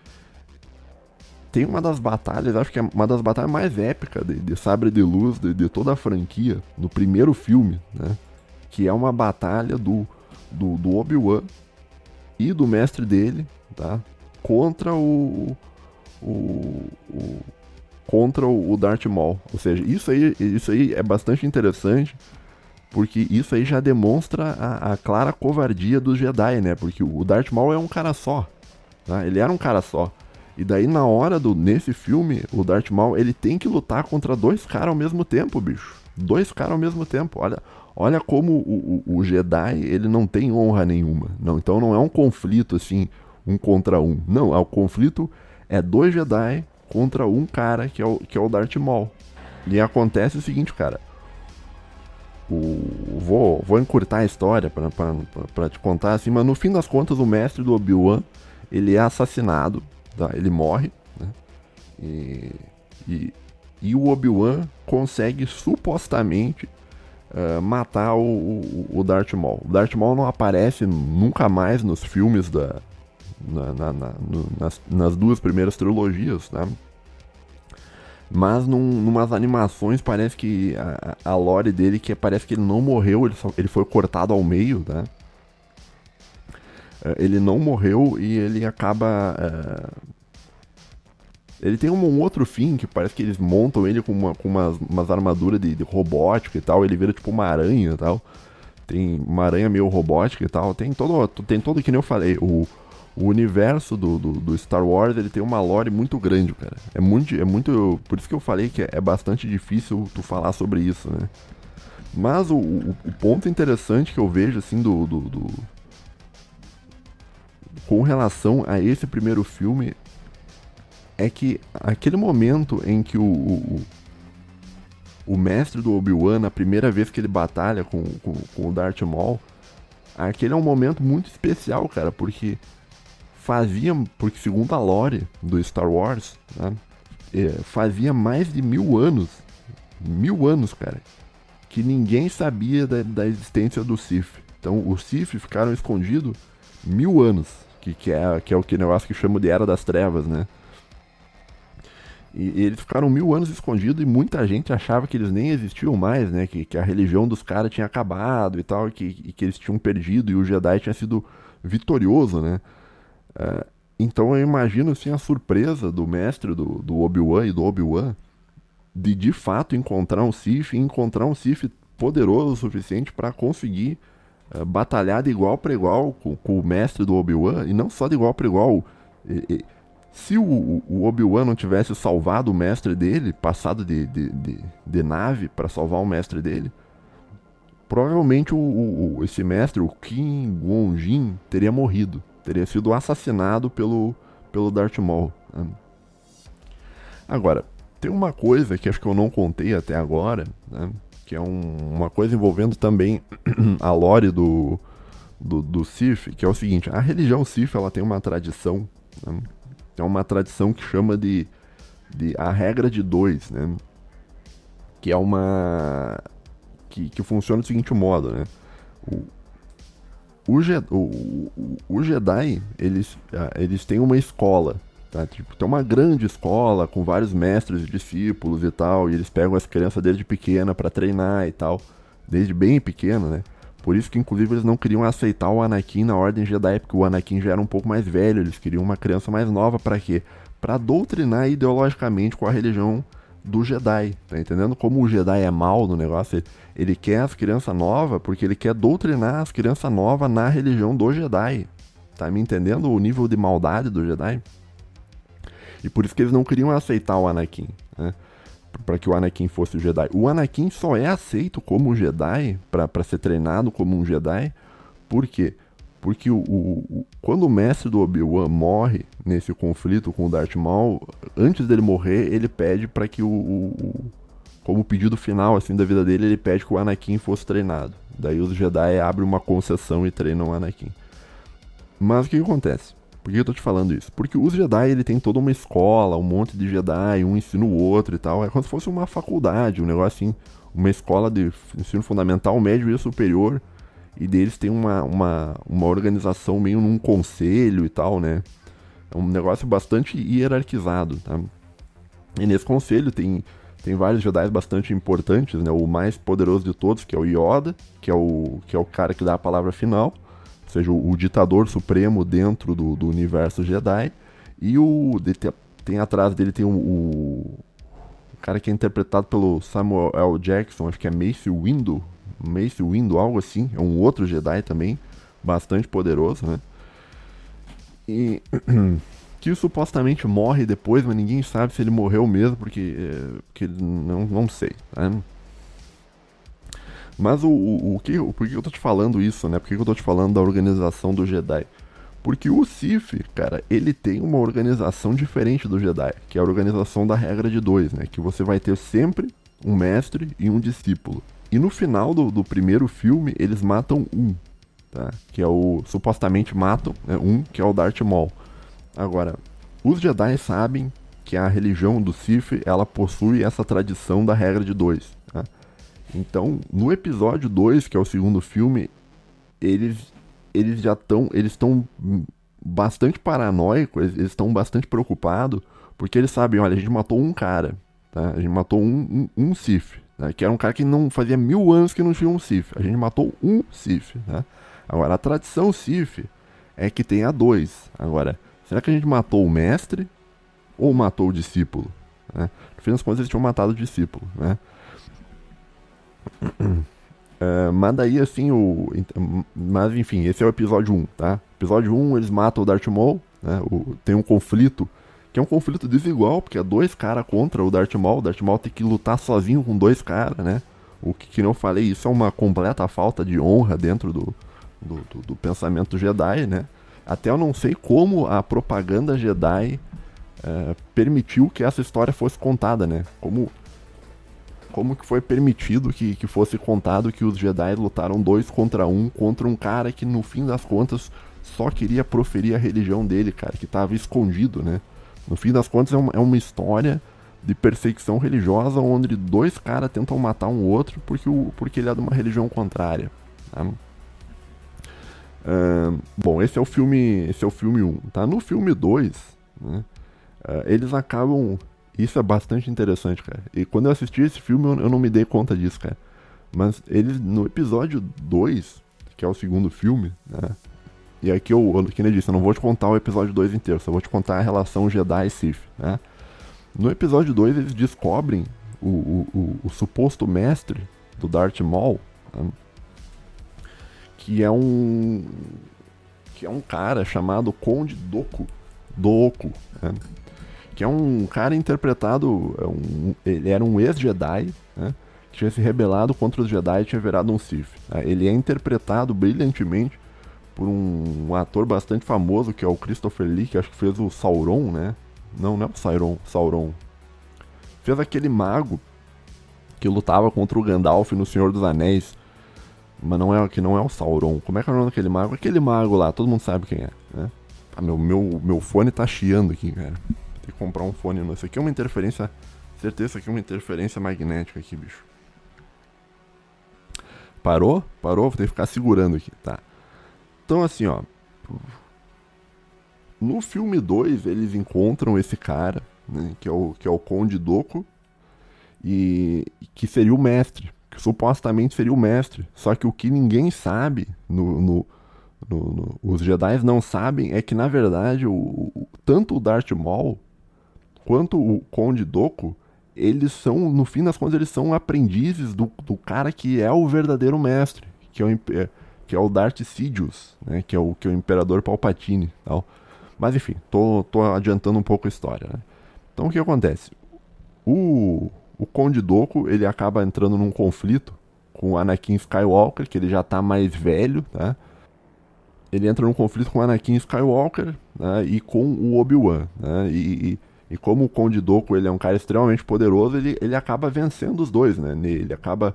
tem uma das batalhas, acho que é uma das batalhas mais épicas de, de Sabre de Luz de, de, toda a franquia, no primeiro filme, né? Que é uma batalha do, do, do Obi-Wan e do mestre dele, tá? Contra o, o, o contra o Darth Maul. Ou seja, isso aí, isso aí é bastante interessante, porque isso aí já demonstra a, a clara covardia dos Jedi, né? Porque o Darth Maul é um cara só, tá? Ele era um cara só. E daí na hora do nesse filme, o Darth Maul, ele tem que lutar contra dois caras ao mesmo tempo, bicho. Dois caras ao mesmo tempo. Olha, olha como o, o, o, Jedi, ele não tem honra nenhuma. Não, então não é um conflito assim, um contra um. Não, é o conflito é dois Jedi contra um cara que é o, que é o Darth Maul. E acontece o seguinte, cara. O, vou, vou encurtar a história para te contar assim, mas no fim das contas o mestre do Obi-Wan, ele é assassinado Tá? Ele morre, né? E, e, e o Obi-Wan consegue supostamente uh, matar o, o, o, Darth Maul. O Darth Maul não aparece nunca mais nos filmes da. Na, na, na, nas, nas, duas primeiras trilogias, né? Mas num, numas animações parece que a, a lore dele que parece que ele não morreu, ele, só, ele foi cortado ao meio? É, ele não morreu e ele acaba. É... Ele tem um, um, outro fim que parece que eles montam ele com, uma, com umas, umas armaduras de, de robótica e tal. Ele vira tipo uma aranha e tal. Tem uma aranha meio robótica e tal. Tem todo, tem todo que nem eu falei. O, o universo do, do, do, Star Wars ele tem uma lore muito grande, cara. É muito, é muito. Por isso que eu falei que é, é bastante difícil tu falar sobre isso, né? Mas o, o, o ponto interessante que eu vejo, assim, do, do, do, com relação a esse primeiro filme é que aquele momento em que o, o, o mestre do Obi-Wan, na primeira vez que ele batalha com, com, com, o Darth Maul, aquele é um momento muito especial, cara, porque fazia, porque segundo a lore do Star Wars, né, é, fazia mais de mil anos, mil anos, cara, que ninguém sabia da, da existência do Sith. Então os Sith ficaram escondidos Mil anos. Que, que, é, que é o que negócio que chama de Era das Trevas, né? E, e, eles ficaram mil anos escondidos e muita gente achava que eles nem existiam mais, né? Que, que a religião dos caras tinha acabado e tal, e que, e que eles tinham perdido e o Jedi tinha sido vitorioso, né? Uh, então eu imagino assim a surpresa do mestre do, do Obi-Wan e do Obi-Wan de de fato encontrar um Sith e encontrar um Sith poderoso o suficiente para conseguir uh, batalhar de igual para igual com, com, o mestre do Obi-Wan e não só de igual para igual. E, e, se o, o Obi-Wan não tivesse salvado o mestre dele, passado de, de, de, de nave para salvar o mestre dele, provavelmente o, o, esse mestre, o Kim Gon-jin, teria morrido. Teria sido assassinado pelo, pelo Darth Maul. Né? Agora, tem uma coisa que acho que eu não contei até agora, né? que é um, uma coisa envolvendo também a lore do, do, do que é o seguinte, a religião Sith ela tem uma tradição, né? é uma tradição que chama de, de a regra de dois, né? que é uma... que, que funciona do seguinte modo, né? O, o, o, o Jedi, eles, ah, eles têm uma escola, tá? Tipo, tem uma grande escola com vários mestres e discípulos e tal, e eles pegam as crianças desde pequena para treinar e tal, desde bem pequeno, né? Por isso que, inclusive, eles não queriam aceitar o Anakin na Ordem Jedi, porque o Anakin já era um pouco mais velho, eles queriam uma criança mais nova para quê? Para doutrinar ideologicamente com a religião do Jedi, tá entendendo? Como o Jedi é mal no negócio, ele, quer as crianças novas porque ele quer doutrinar as crianças novas na religião do Jedi. Tá me entendendo o nível de maldade do Jedi? E por isso que eles não queriam aceitar o Anakin, né? Para que o Anakin fosse o Jedi. O Anakin só é aceito como Jedi, para ser treinado como um Jedi, por quê? Porque o, o, quando o mestre do Obi-Wan morre nesse conflito com o Darth Maul, antes dele morrer, ele pede para que o, o, como pedido final assim da vida dele, ele pede que o Anakin fosse treinado. Daí os Jedi abrem uma concessão e treinam o Anakin. Mas o que, que acontece? Por que eu tô te falando isso? Porque os Jedi, ele tem toda uma escola, um monte de Jedi, um ensina o outro e tal. É como se fosse uma faculdade, um negócio assim, uma escola de ensino fundamental, médio e superior e deles tem uma, uma, uma organização meio num conselho e tal, né? É um negócio bastante hierarquizado, tá? E nesse conselho tem, tem vários Jedi bastante importantes, né? O mais poderoso de todos, que é o Yoda, que é o, que é o cara que dá a palavra final, ou seja, o, ditador supremo dentro do, do universo Jedi. E o tem, tem atrás dele tem o, o, o, cara que é interpretado pelo Samuel L. Jackson, acho que é Mace Windu, Mace Windu, algo assim. É um outro Jedi também, bastante poderoso, né? E que supostamente morre depois, mas ninguém sabe se ele morreu mesmo, porque, é, porque não, não sei, né? Mas o, o, o que, por que eu tô te falando isso, né? Por que eu tô te falando da organização do Jedi? Porque o Sith, cara, ele tem uma organização diferente do Jedi, que é a organização da regra de dois, né? Que você vai ter sempre um mestre e um discípulo. E no final do, do primeiro filme, eles matam um, tá? Que é o. Supostamente matam né, um, que é o Darth Maul. Agora, os Jedi sabem que a religião do Sith ela possui essa tradição da regra de dois. Tá? Então, no episódio 2, que é o segundo filme, eles, eles já estão. Eles estão bastante paranoicos, eles estão bastante preocupados, porque eles sabem, olha, a gente matou um cara, tá? A gente matou um, um, um Sith. Né? Que era um cara que não fazia mil anos que não tinha um Sith. A gente matou um Sith. Né? Agora, a tradição Sith é que tenha dois. Agora, será que a gente matou o mestre ou matou o discípulo? Né? No fim das contas, eles tinham matado o discípulo. Né? É, mas daí, assim, o. Mas enfim, esse é o episódio 1, tá? Episódio 1, eles matam o Darth Maul, né? O, tem um conflito que é um conflito desigual, porque é dois caras contra o Darth Maul. O Darth Maul tem que lutar sozinho com dois caras, né? O que, que não falei, isso é uma completa falta de honra dentro do, do, do, do, pensamento Jedi, né? Até eu não sei como a propaganda Jedi é, permitiu que essa história fosse contada, né? Como, como que foi permitido que, que fosse contado que os Jedi lutaram dois contra um, contra um cara que no fim das contas só queria proferir a religião dele, cara, que estava escondido, né? No fim das contas, é uma, é uma história de perseguição religiosa onde dois caras tentam matar um outro porque, o, porque ele é de uma religião contrária. Tá? Uh, bom, esse é o filme. Esse é o filme 1. Tá? No filme 2, né, uh, eles acabam. Isso é bastante interessante, cara. E quando eu assisti esse filme, eu, eu não me dei conta disso, cara. Mas eles, no episódio 2, que é o segundo filme, né? E aqui eu, eu, que eu disse, eu não vou te contar o episódio 2 inteiro, só vou te contar a relação Jedi e Sith, né? No episódio 2 eles descobrem o, o, o, o, suposto mestre do Darth Maul, né? Que é um que é um cara chamado Conde Doku, Doku, né? que é um cara interpretado, é um, ele era um ex-Jedi, né? que tinha se rebelado contra os Jedi e tinha virado um Sith. Né? Ele é interpretado brilhantemente por um, um, ator bastante famoso que é o Christopher Lee, que acho que fez o Sauron, né? Não, não é o Sauron, Sauron. Fez aquele mago que lutava contra o Gandalf no Senhor dos Anéis. Mas não é que não é o Sauron. Como é que é o nome daquele mago? Aquele mago lá, todo mundo sabe quem é, né? Ah, meu, meu, meu fone tá chiando aqui, cara. Tem que comprar um fone. Isso aqui é uma interferência. Certeza, aqui é uma interferência magnética aqui, bicho. Parou? Parou? Vou ter que ficar segurando aqui, tá? Então, assim, ó. No filme 2, eles encontram esse cara, né, que, é o, que é o Conde Doku, e que seria o mestre, que supostamente seria o mestre. Só que o que ninguém sabe, no, no, no, no os Jedi não sabem, é que na verdade o, o, tanto o Darth Maul quanto o Conde Doku, eles são, no fim das contas, eles são aprendizes do, do cara que é o verdadeiro mestre, que é o, que é o Darth Sidious, né, que é o que é o Imperador Palpatine, tal. Mas enfim, tô, tô adiantando um pouco a história, né? Então o que acontece? O, o Conde Doku, ele acaba entrando num conflito com o Anakin Skywalker, que ele já tá mais velho, tá? Ele entra num conflito com o Anakin Skywalker né, e com o Obi-Wan, né? E, e, e, como o Conde Doku ele é um cara extremamente poderoso, ele, ele acaba vencendo os dois, né? Ele acaba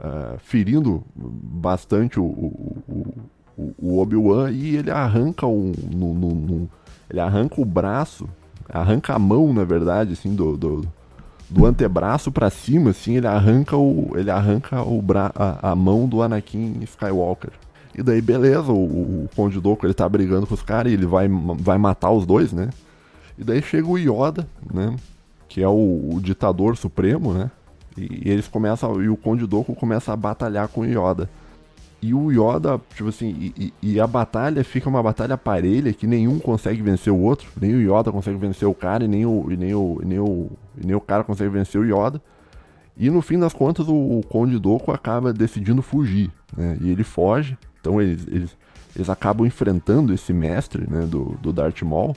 uh, ferindo bastante o, o, o, o Obi-Wan e ele arranca um, no, no, no, ele arranca o braço, arranca a mão, na verdade, assim, do, do, do antebraço para cima, assim, ele arranca o, ele arranca o bra, a, a mão do Anakin Skywalker. E daí, beleza, o, o Conde Doku ele tá brigando com os caras e ele vai, vai matar os dois, né? E daí chega o Yoda, né? Que é o, o ditador supremo, né? E, e, eles começam. E o Conde Doku começa a batalhar com o Yoda. E o Yoda, tipo assim, e, e, a batalha fica uma batalha parelha que nenhum consegue vencer o outro. Nem o Yoda consegue vencer o cara, e nem o, e nem o, e nem o, e nem o cara consegue vencer o Yoda. E no fim das contas, o, o Conde Doku acaba decidindo fugir, né? E ele foge. Então eles, eles, eles acabam enfrentando esse mestre, né, do, do Darth Maul.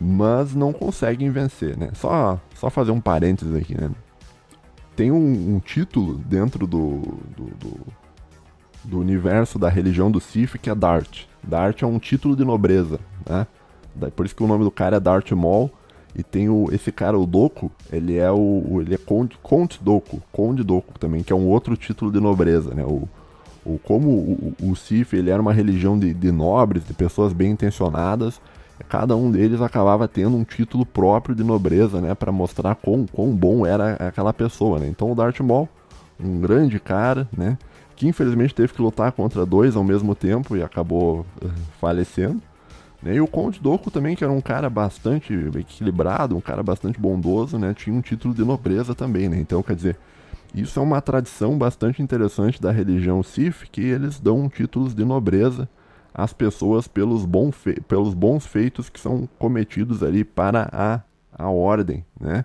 Mas não conseguem vencer, né? Só, só fazer um parênteses aqui, né? tem um, um título dentro do, do, do, do, universo da religião do Sith que é Dart. Dart é um título de nobreza, né? Por isso que o nome do cara é Dart Maul. E tem o, esse cara, o Doku, ele é o. ele é Conde, Conde Doku, Conde Doku também, que é um outro título de nobreza, né? O, o, como o, o Sith ele era uma religião de, de nobres, de pessoas bem intencionadas, cada um deles acabava tendo um título próprio de nobreza, né, para mostrar quão, quão bom era aquela pessoa, né? Então o Darth Maul, um grande cara, né, que infelizmente teve que lutar contra dois ao mesmo tempo e acabou uh, falecendo. Né? E o Conde Doku também, que era um cara bastante equilibrado, um cara bastante bondoso, né, tinha um título de nobreza também, né? Então, quer dizer, isso é uma tradição bastante interessante da religião Sith, que eles dão títulos de nobreza as pessoas pelos, bom pelos bons feitos que são cometidos ali para a, a ordem, né?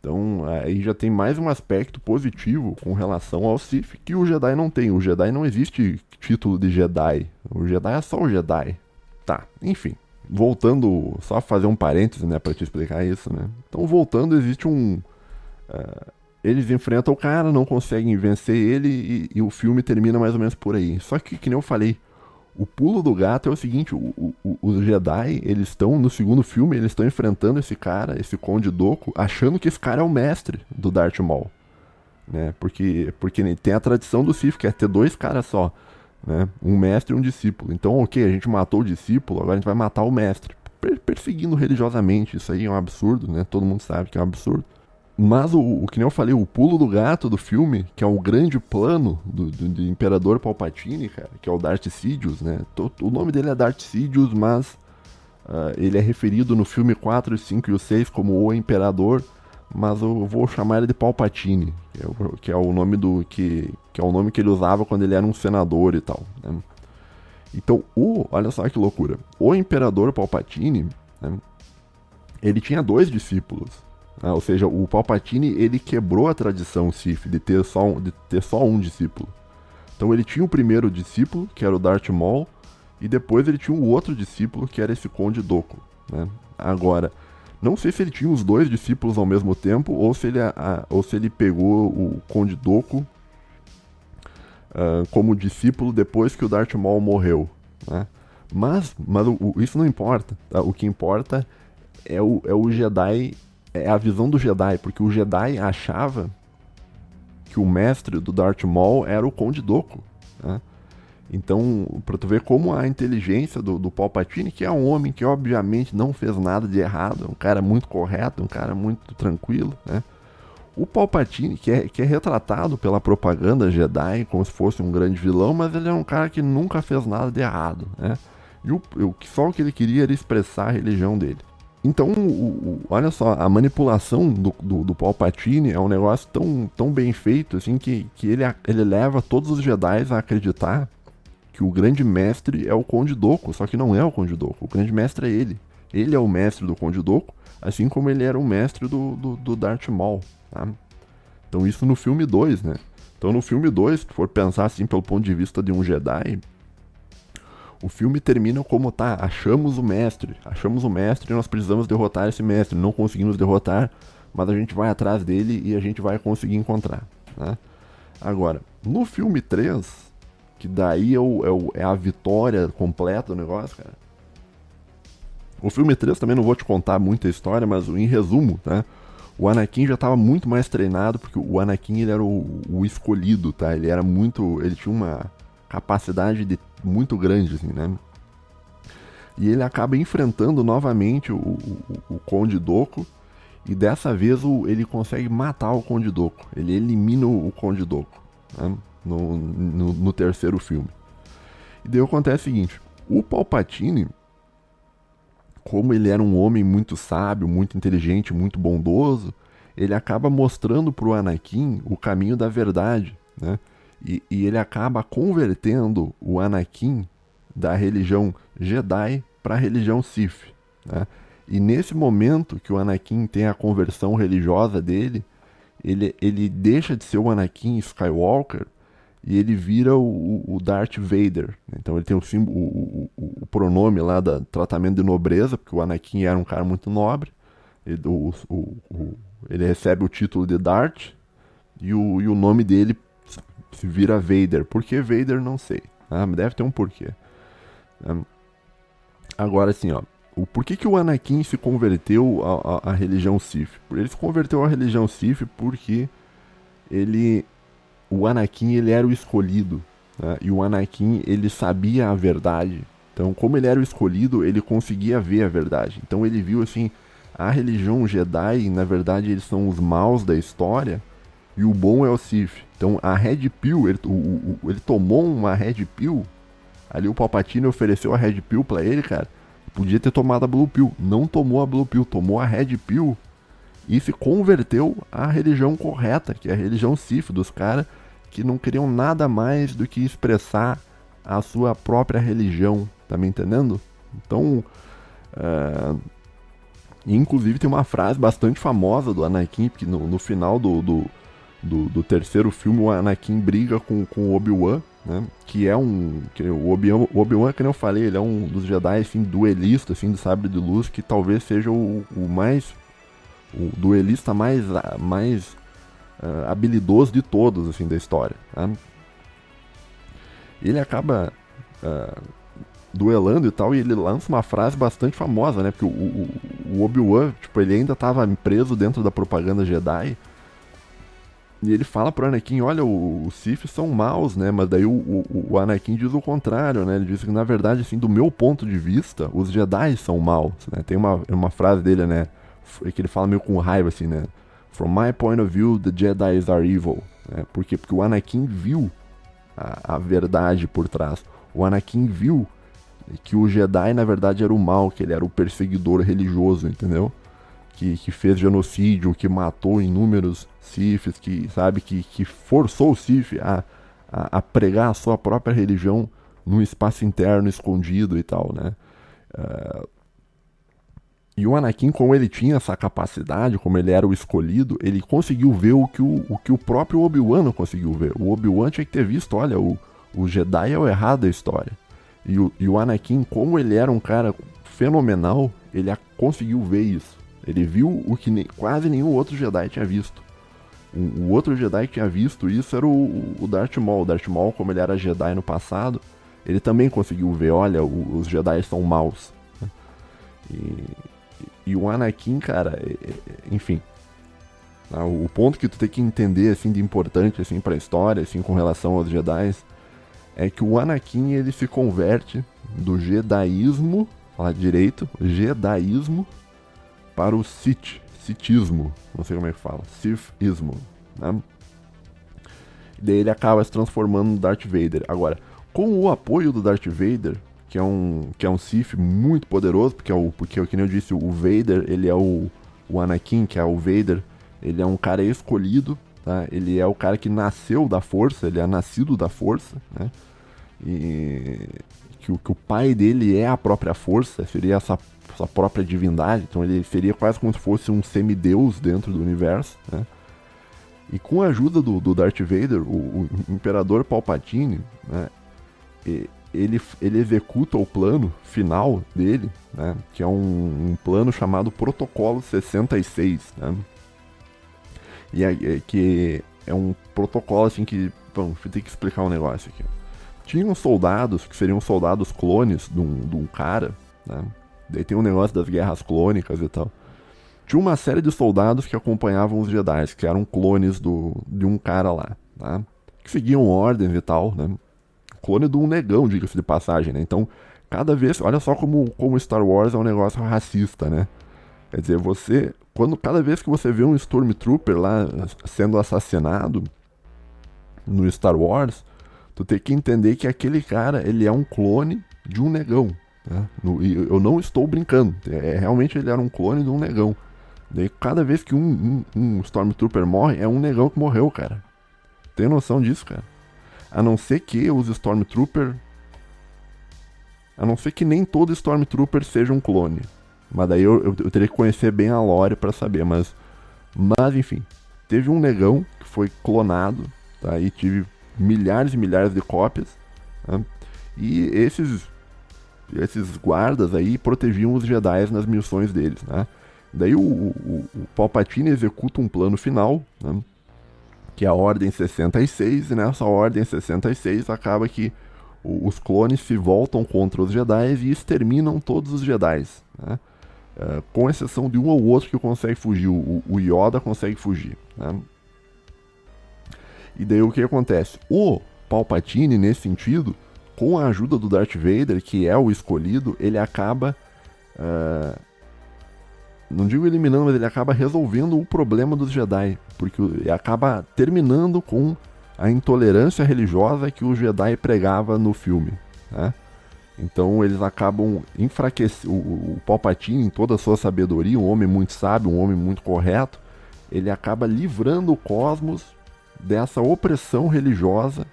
Então aí já tem mais um aspecto positivo com relação ao Sith que o Jedi não tem. O Jedi não existe título de Jedi. O Jedi é só o Jedi. Tá, enfim. Voltando, só fazer um parêntese, né, para te explicar isso, né? Então voltando, existe um... Uh, eles enfrentam o cara, não conseguem vencer ele e, e, o filme termina mais ou menos por aí. Só que, que nem eu falei, o pulo do gato é o seguinte, o, o, os Jedi, eles estão, no segundo filme, eles estão enfrentando esse cara, esse Conde Doku, achando que esse cara é o mestre do Darth Maul. Né? Porque, porque tem a tradição do Sith, que é ter dois caras só. Né? Um mestre e um discípulo. Então, ok, a gente matou o discípulo, agora a gente vai matar o mestre. Per perseguindo religiosamente, isso aí é um absurdo, né? Todo mundo sabe que é um absurdo. Mas o, o que nem eu falei, o pulo do gato do filme, que é o grande plano do, do, do Imperador Palpatine, cara, que é o Darth Sidious, né? O nome dele é Darth Sidious, mas uh, ele é referido no filme 4, 5 e o 6 como o Imperador, mas eu vou chamar ele de Palpatine, que é o, que é o nome do que, que é o nome que ele usava quando ele era um senador e tal. Né? Então, o, olha só que loucura. O Imperador Palpatine, né, ele tinha dois discípulos. Né? Ou seja, o Palpatine ele quebrou a tradição Sith de ter, só um, de ter só um discípulo. Então ele tinha o primeiro discípulo, que era o Darth Maul, e depois ele tinha o outro discípulo, que era esse Conde Dooku. Né? Agora, não sei se ele tinha os dois discípulos ao mesmo tempo, ou se ele, a, ou se ele pegou o Conde Dooku uh, como discípulo depois que o Darth Maul morreu. Né? Mas, mas o, o, isso não importa. Tá? O que importa é o, é o Jedi, é a visão do Jedi, porque o Jedi achava que o mestre do Darth Maul era o Conde Dooku. Né? Então, para tu ver como a inteligência do, do Palpatine, que é um homem que obviamente não fez nada de errado, um cara muito correto, um cara muito tranquilo, né? O Palpatine, que é, que é retratado pela propaganda Jedi como se fosse um grande vilão, mas ele é um cara que nunca fez nada de errado, né? E o, o, só o que ele queria era expressar a religião dele. Então, o, o, olha só, a manipulação do, do, do, Palpatine é um negócio tão, tão bem feito, assim, que, que ele, ele leva todos os Jedi a acreditar que o grande mestre é o Conde Dooku, só que não é o Conde Dooku, o grande mestre é ele. Ele é o mestre do Conde Dooku, assim como ele era o mestre do, do, do Darth Maul. Tá? Então isso no filme 2, né? Então no filme 2, se for pensar assim pelo ponto de vista de um Jedi, o filme termina como tá, achamos o mestre, achamos o mestre e nós precisamos derrotar esse mestre, não conseguimos derrotar, mas a gente vai atrás dele e a gente vai conseguir encontrar, né? Agora, no filme 3, que daí é, o, é, o, é a vitória completa do negócio, cara. O filme 3 também não vou te contar muita história, mas em resumo, tá? O Anakin já estava muito mais treinado, porque o Anakin ele era o, o, escolhido, tá? Ele era muito. Ele tinha uma capacidade de, muito grande, assim, né? E ele acaba enfrentando novamente o, o, o Conde Doku. E dessa vez o, ele consegue matar o Conde Doku. Ele elimina o Conde Doku né? no, no, no terceiro filme. E daí acontece o seguinte: o Palpatine como ele era um homem muito sábio, muito inteligente, muito bondoso, ele acaba mostrando para o Anakin o caminho da verdade, né? E, e, ele acaba convertendo o Anakin da religião Jedi para a religião Sith, né? E nesse momento que o Anakin tem a conversão religiosa dele, ele, ele deixa de ser o Anakin Skywalker e ele vira o, o Darth Vader. Então ele tem o, o, o, pronome lá da tratamento de nobreza, porque o Anakin era um cara muito nobre. Ele, ele recebe o título de Darth e o, e o nome dele vira Vader. Por que Vader? Não sei. Ah, deve ter um porquê. Um, agora assim, ó. O porquê que o Anakin se converteu à, à, à religião Sith? Ele se converteu à religião Sith porque ele o Anakin ele era o escolhido né? e o Anakin ele sabia a verdade. Então, como ele era o escolhido, ele conseguia ver a verdade. Então, ele viu assim: a religião Jedi, na verdade, eles são os maus da história e o bom é o Sith. Então, a Red Pill, ele, o, o, ele tomou uma Red Pill. Ali, o Palpatine ofereceu a Red Pill para ele, cara. Podia ter tomado a Blue Pill. Não tomou a Blue Pill, tomou a Red Pill e se converteu à religião correta, que é a religião Sith dos caras que não queriam nada mais do que expressar a sua própria religião, tá me entendendo? Então, é... inclusive tem uma frase bastante famosa do Anakin, que no, no final do, do, do, do, terceiro filme o Anakin briga com, com o Obi-Wan, né? Que é um. Que o Obi-Wan, Obi que eu falei, ele é um dos Jedi assim, duelista assim, do sabre de luz, que talvez seja o, o mais. O duelista mais, mais uh, habilidoso de todos assim da história. Né? Ele acaba uh, duelando e tal, e ele lança uma frase bastante famosa, né? Porque o, o, o Obi-Wan, tipo, ele ainda estava preso dentro da propaganda Jedi. E ele fala pro Anakin, olha, os Sith são maus, né? Mas daí o, o, o, Anakin diz o contrário, né? Ele diz que, na verdade, assim, do meu ponto de vista, os Jedi são maus, né? Tem uma, uma frase dele, né? Que ele fala meio com raiva, assim, né? From my point of view, the Jedi are evil. Né? Por quê? Porque o Anakin viu a, a verdade por trás. O Anakin viu que o Jedi na verdade era o mal, que ele era o perseguidor religioso, entendeu? Que, que fez genocídio, que matou inúmeros Siths, que sabe que, que forçou o Sith a, a, a, pregar a sua própria religião num espaço interno escondido e tal, né? Uh, e o Anakin, como ele tinha essa capacidade, como ele era o escolhido, ele conseguiu ver o que o, o, que o próprio Obi-Wan não conseguiu ver. O Obi-Wan tinha que ter visto, olha, o, o Jedi é o errado da história. E o, e o Anakin, como ele era um cara fenomenal, ele conseguiu ver isso. Ele viu o que ne, quase nenhum outro Jedi tinha visto. O, o, outro Jedi que tinha visto isso era o, o Darth Maul. O Darth Maul, como ele era Jedi no passado, ele também conseguiu ver, olha, o, os Jedi são maus. E, e o Anakin, cara, é, é, enfim. Tá? O ponto que tu tem que entender, assim, de importante, assim, pra história, assim, com relação aos Jedi, é que o Anakin ele se converte do jedaísmo, falar direito, jedaísmo para o Sith, Sithismo, não sei como é que fala, Sithismo, né? E daí ele acaba se transformando no Darth Vader. Agora, com o apoio do Darth Vader, que é um que é um Sith muito poderoso, porque é o porque que nem eu disse, o Vader, ele é o o Anakin, que é o Vader, ele é um cara escolhido, tá? Ele é o cara que nasceu da força, ele é nascido da força, né? e que que o pai dele é a própria força, seria essa, essa própria divindade, então ele seria quase como se fosse um semideus dentro do universo, né? E com a ajuda do, do Darth Vader, o, o Imperador Palpatine, né, ele, ele executa o plano final dele, né, que é um, um plano chamado Protocolo 66, né, e é, que é um protocolo assim que, bom, ter que explicar um negócio aqui tinham soldados que seriam soldados clones de um, de um cara, né? Daí tem um negócio das guerras clônicas e tal. Tinha uma série de soldados que acompanhavam os Jedi, que eram clones do, de um cara lá, tá? Que seguiam ordens e tal, né? Clone de um negão, diga-se de passagem, né? Então, cada vez, olha só como, como Star Wars é um negócio racista, né? Quer dizer, você, quando cada vez que você vê um Stormtrooper lá sendo assassinado no Star Wars, tu tem que entender que aquele cara, ele é um clone de um negão. Né? No, e eu não estou brincando. É, realmente ele era um clone de um negão. Daí cada vez que um, um, um Stormtrooper morre, é um negão que morreu, cara. Tem noção disso, cara? A não ser que os Stormtrooper. A não ser que nem todo Stormtrooper seja um clone. Mas daí eu, eu, eu teria que conhecer bem a lore para saber. Mas, mas enfim, teve um negão que foi clonado. Tá? E tive milhares e milhares de cópias. Né? E esses, esses guardas aí protegiam os Jedi nas missões deles. Né? Daí o, o, o, Palpatine executa um plano final, né? que é a Ordem 66, e nessa Ordem 66 acaba que os clones se voltam contra os Jedi e exterminam todos os Jedi. Né? Uh, com exceção de um ou outro que consegue fugir. O, o Yoda consegue fugir. Né? E daí o que acontece? O Palpatine, nesse sentido, com a ajuda do Darth Vader, que é o escolhido, ele acaba. Uh, não digo eliminando, mas ele acaba resolvendo o problema dos Jedi. Porque acaba terminando com a intolerância religiosa que o Jedi pregava no filme. Né? Então eles acabam enfraquecendo. O, o Palpatine, em toda a sua sabedoria, um homem muito sábio, um homem muito correto, ele acaba livrando o cosmos dessa opressão religiosa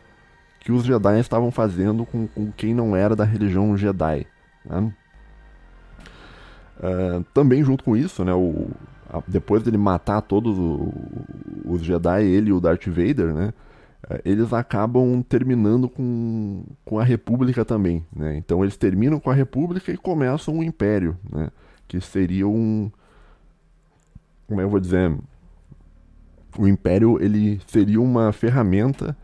que os Jedi estavam fazendo com, com quem não era da religião Jedi. Né? Uh, também junto com isso, né, o, a, depois dele matar todos o, os Jedi, ele e o Darth Vader, né, uh, eles acabam terminando com, com a República também. Né? Então eles terminam com a República e começam um Império, né, que seria um. Como é eu vou dizer? o império ele seria uma ferramenta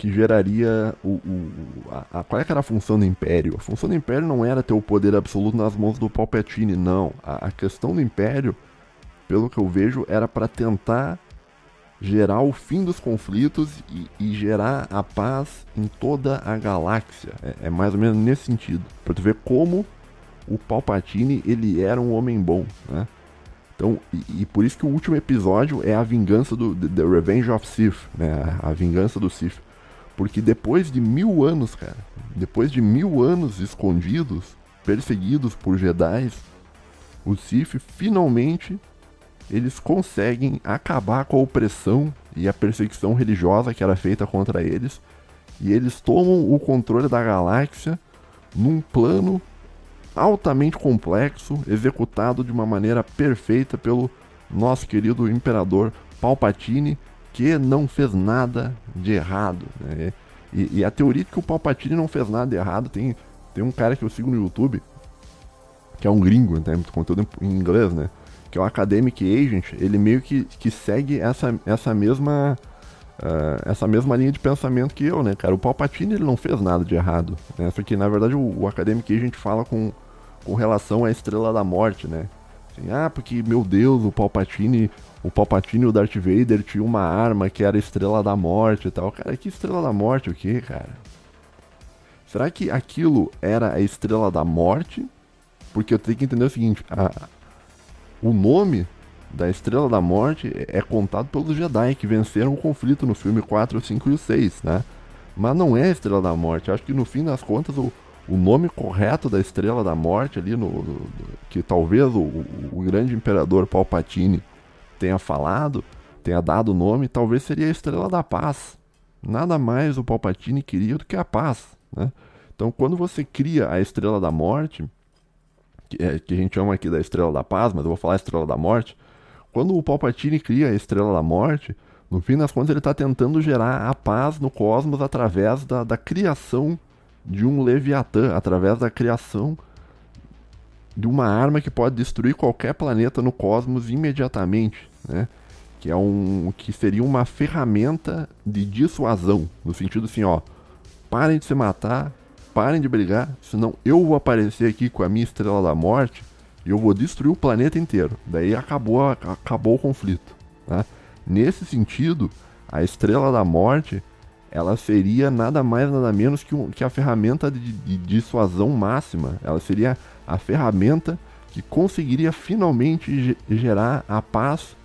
que geraria o, o a, a, qual é era a função do império? A função do império não era ter o poder absoluto nas mãos do Palpatine, não. A, a questão do império, pelo que eu vejo, era para tentar gerar o fim dos conflitos e, e, gerar a paz em toda a galáxia. É, é mais ou menos nesse sentido. Para tu ver como o Palpatine ele era um homem bom, né? Então, e, e, por isso que o último episódio é a vingança do The Revenge of Sith, né? A vingança do Sith. Porque depois de mil anos, cara, depois de mil anos escondidos, perseguidos por Jedi, os Sith finalmente eles conseguem acabar com a opressão e a perseguição religiosa que era feita contra eles. E eles tomam o controle da galáxia num plano altamente complexo, executado de uma maneira perfeita pelo nosso querido imperador Palpatine, que não fez nada de errado. Né? E, e, a teoria de que o Palpatine não fez nada de errado tem, tem um cara que eu sigo no YouTube, que é um gringo, né? conteúdo em inglês, né? Que é o Academic Agent, ele meio que, que segue essa, essa mesma. Uh, essa mesma linha de pensamento que eu, né, cara? O Palpatine ele não fez nada de errado. Né? Só que, na verdade, o, o Academic Agent fala com, com relação à Estrela da Morte, né? Assim, ah, porque, meu Deus, o Palpatine o Palpatine e o Darth Vader tinham uma arma que era Estrela da Morte e tal. Cara, que Estrela da Morte o que, cara? Será que aquilo era a Estrela da Morte? Porque eu tenho que entender o seguinte, a, o nome da Estrela da Morte é contado pelos Jedi que venceram o conflito no filme 4, 5 e 6, né? Mas não é a Estrela da Morte. Acho que no fim das contas o, o nome correto da Estrela da Morte ali, no, no que talvez o, o, grande imperador Palpatine tenha falado, tenha dado o nome, talvez seria a Estrela da Paz. Nada mais o Palpatine queria do que a paz. Né? Então, quando você cria a Estrela da Morte, que, é, que a gente chama aqui da Estrela da Paz, mas eu vou falar Estrela da Morte, quando o Palpatine cria a Estrela da Morte, no fim das contas ele está tentando gerar a paz no cosmos através da, da criação de um Leviatã, através da criação de uma arma que pode destruir qualquer planeta no cosmos imediatamente né? Que é um que seria uma ferramenta de dissuasão, no sentido assim, ó, parem de se matar, parem de brigar, senão eu vou aparecer aqui com a minha estrela da morte e eu vou destruir o planeta inteiro. Daí acabou, acabou o conflito. Né? Nesse sentido, a estrela da morte ela seria nada mais nada menos que, um, que a ferramenta de, de dissuasão máxima. Ela seria a ferramenta que conseguiria finalmente gerar a paz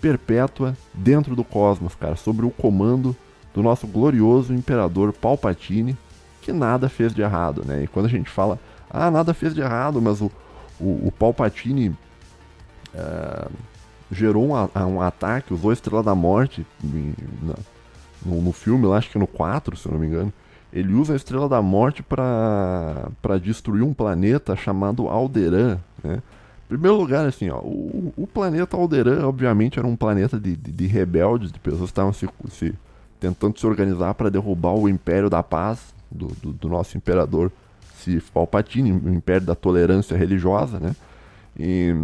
perpétua dentro do cosmos, cara, sobre o comando do nosso glorioso imperador Palpatine, que nada fez de errado, né? E quando a gente fala, ah, nada fez de errado, mas o, o, o Palpatine uh, gerou um, um, ataque, usou a Estrela da Morte no, no, filme, lá, acho que no 4, se eu não me engano. Ele usa a Estrela da Morte para destruir um planeta chamado Alderan, né? Primeiro lugar, assim, ó, o, o planeta Alderan, obviamente, era um planeta de, de, de rebeldes, de pessoas que estavam se, se, tentando se organizar para derrubar o Império da Paz do, do, do nosso imperador Sif Palpatine, o Império da Tolerância Religiosa, né? E,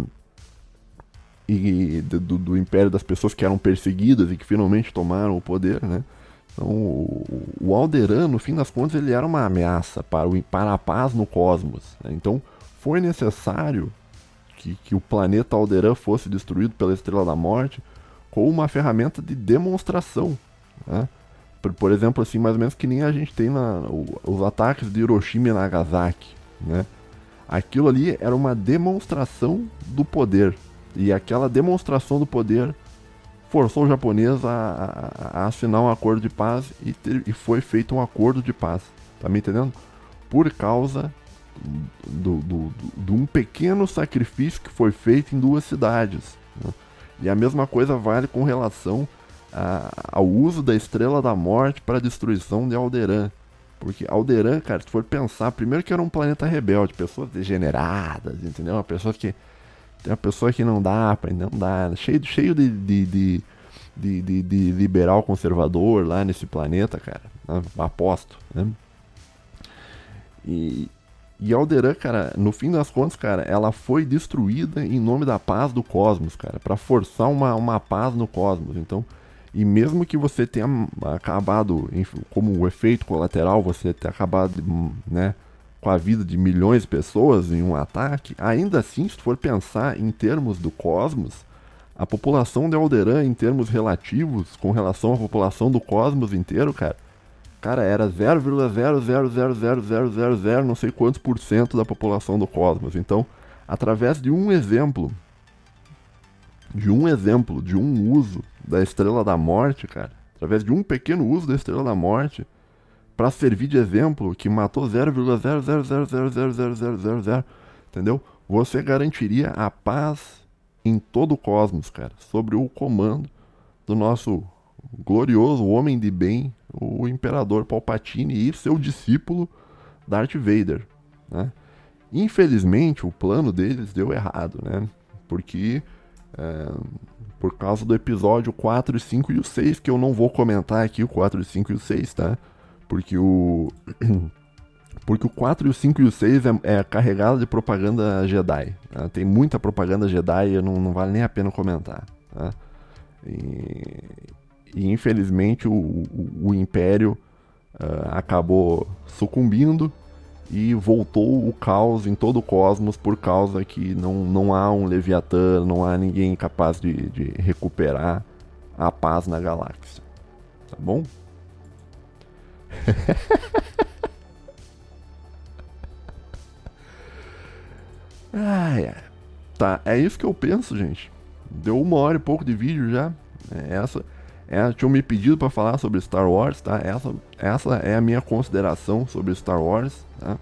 e do, do, Império das pessoas que eram perseguidas e que finalmente tomaram o poder, né? Então, o, o Alderan, no fim das contas, ele era uma ameaça para, o, para a paz no cosmos. Né? Então, foi necessário que, que o planeta Alderan fosse destruído pela Estrela da Morte com uma ferramenta de demonstração. Né? Por, por, exemplo, assim, mais ou menos que nem a gente tem na, o, os ataques de Hiroshima e Nagasaki. Né? Aquilo ali era uma demonstração do poder. E aquela demonstração do poder forçou o japonês a, a, a assinar um acordo de paz e, ter, e foi feito um acordo de paz. Tá me entendendo? Por causa do, do, de um pequeno sacrifício que foi feito em duas cidades. Né? E a mesma coisa vale com relação a, ao uso da Estrela da Morte para a destruição de Alderan. Porque Alderan, cara, se for pensar, primeiro que era um planeta rebelde, pessoas degeneradas, entendeu? Uma pessoa que. Tem uma pessoa que não dá, não dá, cheio, cheio de, de, de, de, de, de liberal conservador lá nesse planeta, cara. Né? Aposto, né? E, e Alderan, cara, no fim das contas, cara, ela foi destruída em nome da paz do cosmos, cara, para forçar uma, uma paz no cosmos. Então, e mesmo que você tenha acabado, como o efeito colateral, você ter acabado, né, com a vida de milhões de pessoas em um ataque, ainda assim, se for pensar em termos do cosmos, a população de Alderan, em termos relativos, com relação à população do cosmos inteiro, cara, Cara, era 0,0000000 não sei quantos por cento da população do cosmos. Então, através de um exemplo, de um exemplo, de um uso da Estrela da Morte, cara, através de um pequeno uso da Estrela da Morte, para servir de exemplo que matou 0,000000000, entendeu? Você garantiria a paz em todo o cosmos, cara, sobre o comando do nosso glorioso homem de bem, o imperador Palpatine e seu discípulo Darth Vader, né? Infelizmente, o plano deles deu errado, né? Porque é, por causa do episódio 4, 5 e o 6, que eu não vou comentar aqui o 4, 5 e o 6, tá? Porque o porque o 4, o 5 e o 6 é, é carregado de propaganda Jedi. Tá? Tem muita propaganda Jedi e não, não vale nem a pena comentar. Tá? E, e, infelizmente o, o, o Império uh, acabou sucumbindo e voltou o caos em todo o cosmos por causa que não, não há um Leviatã, não há ninguém capaz de, de recuperar a paz na galáxia. Tá bom? Ai, ai. Tá, é isso que eu penso, gente. Deu uma hora e pouco de vídeo já. É essa, é, tinham me pedido para falar sobre Star Wars, tá? Essa, essa é a minha consideração sobre Star Wars, tá?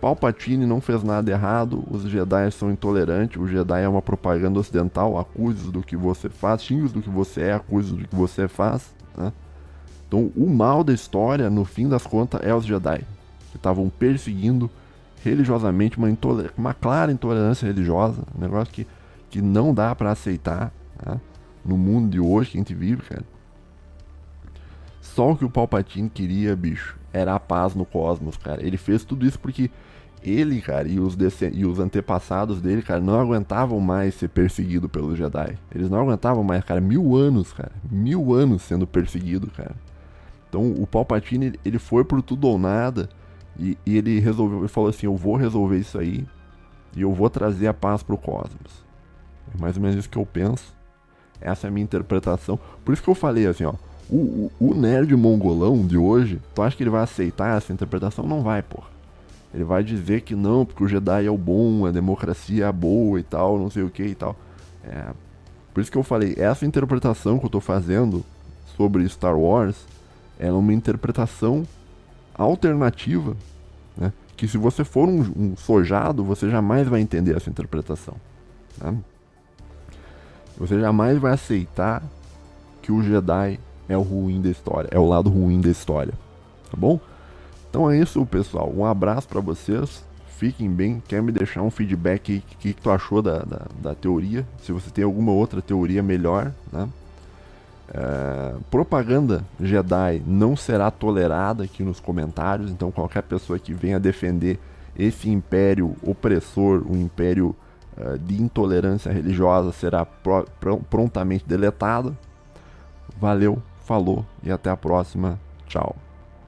Palpatine não fez nada errado, os Jedi são intolerantes, o Jedi é uma propaganda ocidental, acuse do que você faz, xingue do que você é, acuse do que você faz, né? Então, o mal da história, no fim das contas, é os Jedi, que estavam perseguindo religiosamente, uma, uma clara intolerância religiosa, um negócio que, que não dá para aceitar tá? No mundo de hoje que a gente vive, cara. Só o que o Palpatine queria, bicho, era a paz no cosmos, cara. Ele fez tudo isso porque ele, cara, e os, e os antepassados dele, cara, não aguentavam mais ser perseguido pelos Jedi. Eles não aguentavam mais, cara, mil anos, cara. Mil anos sendo perseguido, cara. Então o Palpatine, ele foi por tudo ou nada e, e, ele resolveu, ele falou assim: Eu vou resolver isso aí e eu vou trazer a paz pro cosmos. É mais ou menos isso que eu penso. Essa é a minha interpretação. Por isso que eu falei assim: ó, o, o, nerd mongolão de hoje, tu acha que ele vai aceitar essa interpretação? Não vai, porra. Ele vai dizer que não, porque o Jedi é o bom, a democracia é boa e tal, não sei o que e tal. É, por isso que eu falei, essa interpretação que eu tô fazendo sobre Star Wars é uma interpretação alternativa, né? que se você for um, um, sojado, você jamais vai entender essa interpretação. Né? Você jamais vai aceitar que o Jedi é o ruim da história, é o lado ruim da história, tá bom? Então é isso, pessoal. Um abraço para vocês. Fiquem bem. Quer me deixar um feedback aí? O que, que tu achou da, da, da teoria? Se você tem alguma outra teoria melhor, né? É, propaganda Jedi não será tolerada aqui nos comentários, então qualquer pessoa que venha defender esse império opressor, um império de intolerância religiosa, será pro, pr prontamente deletada. Valeu, falou e até a próxima. Tchau.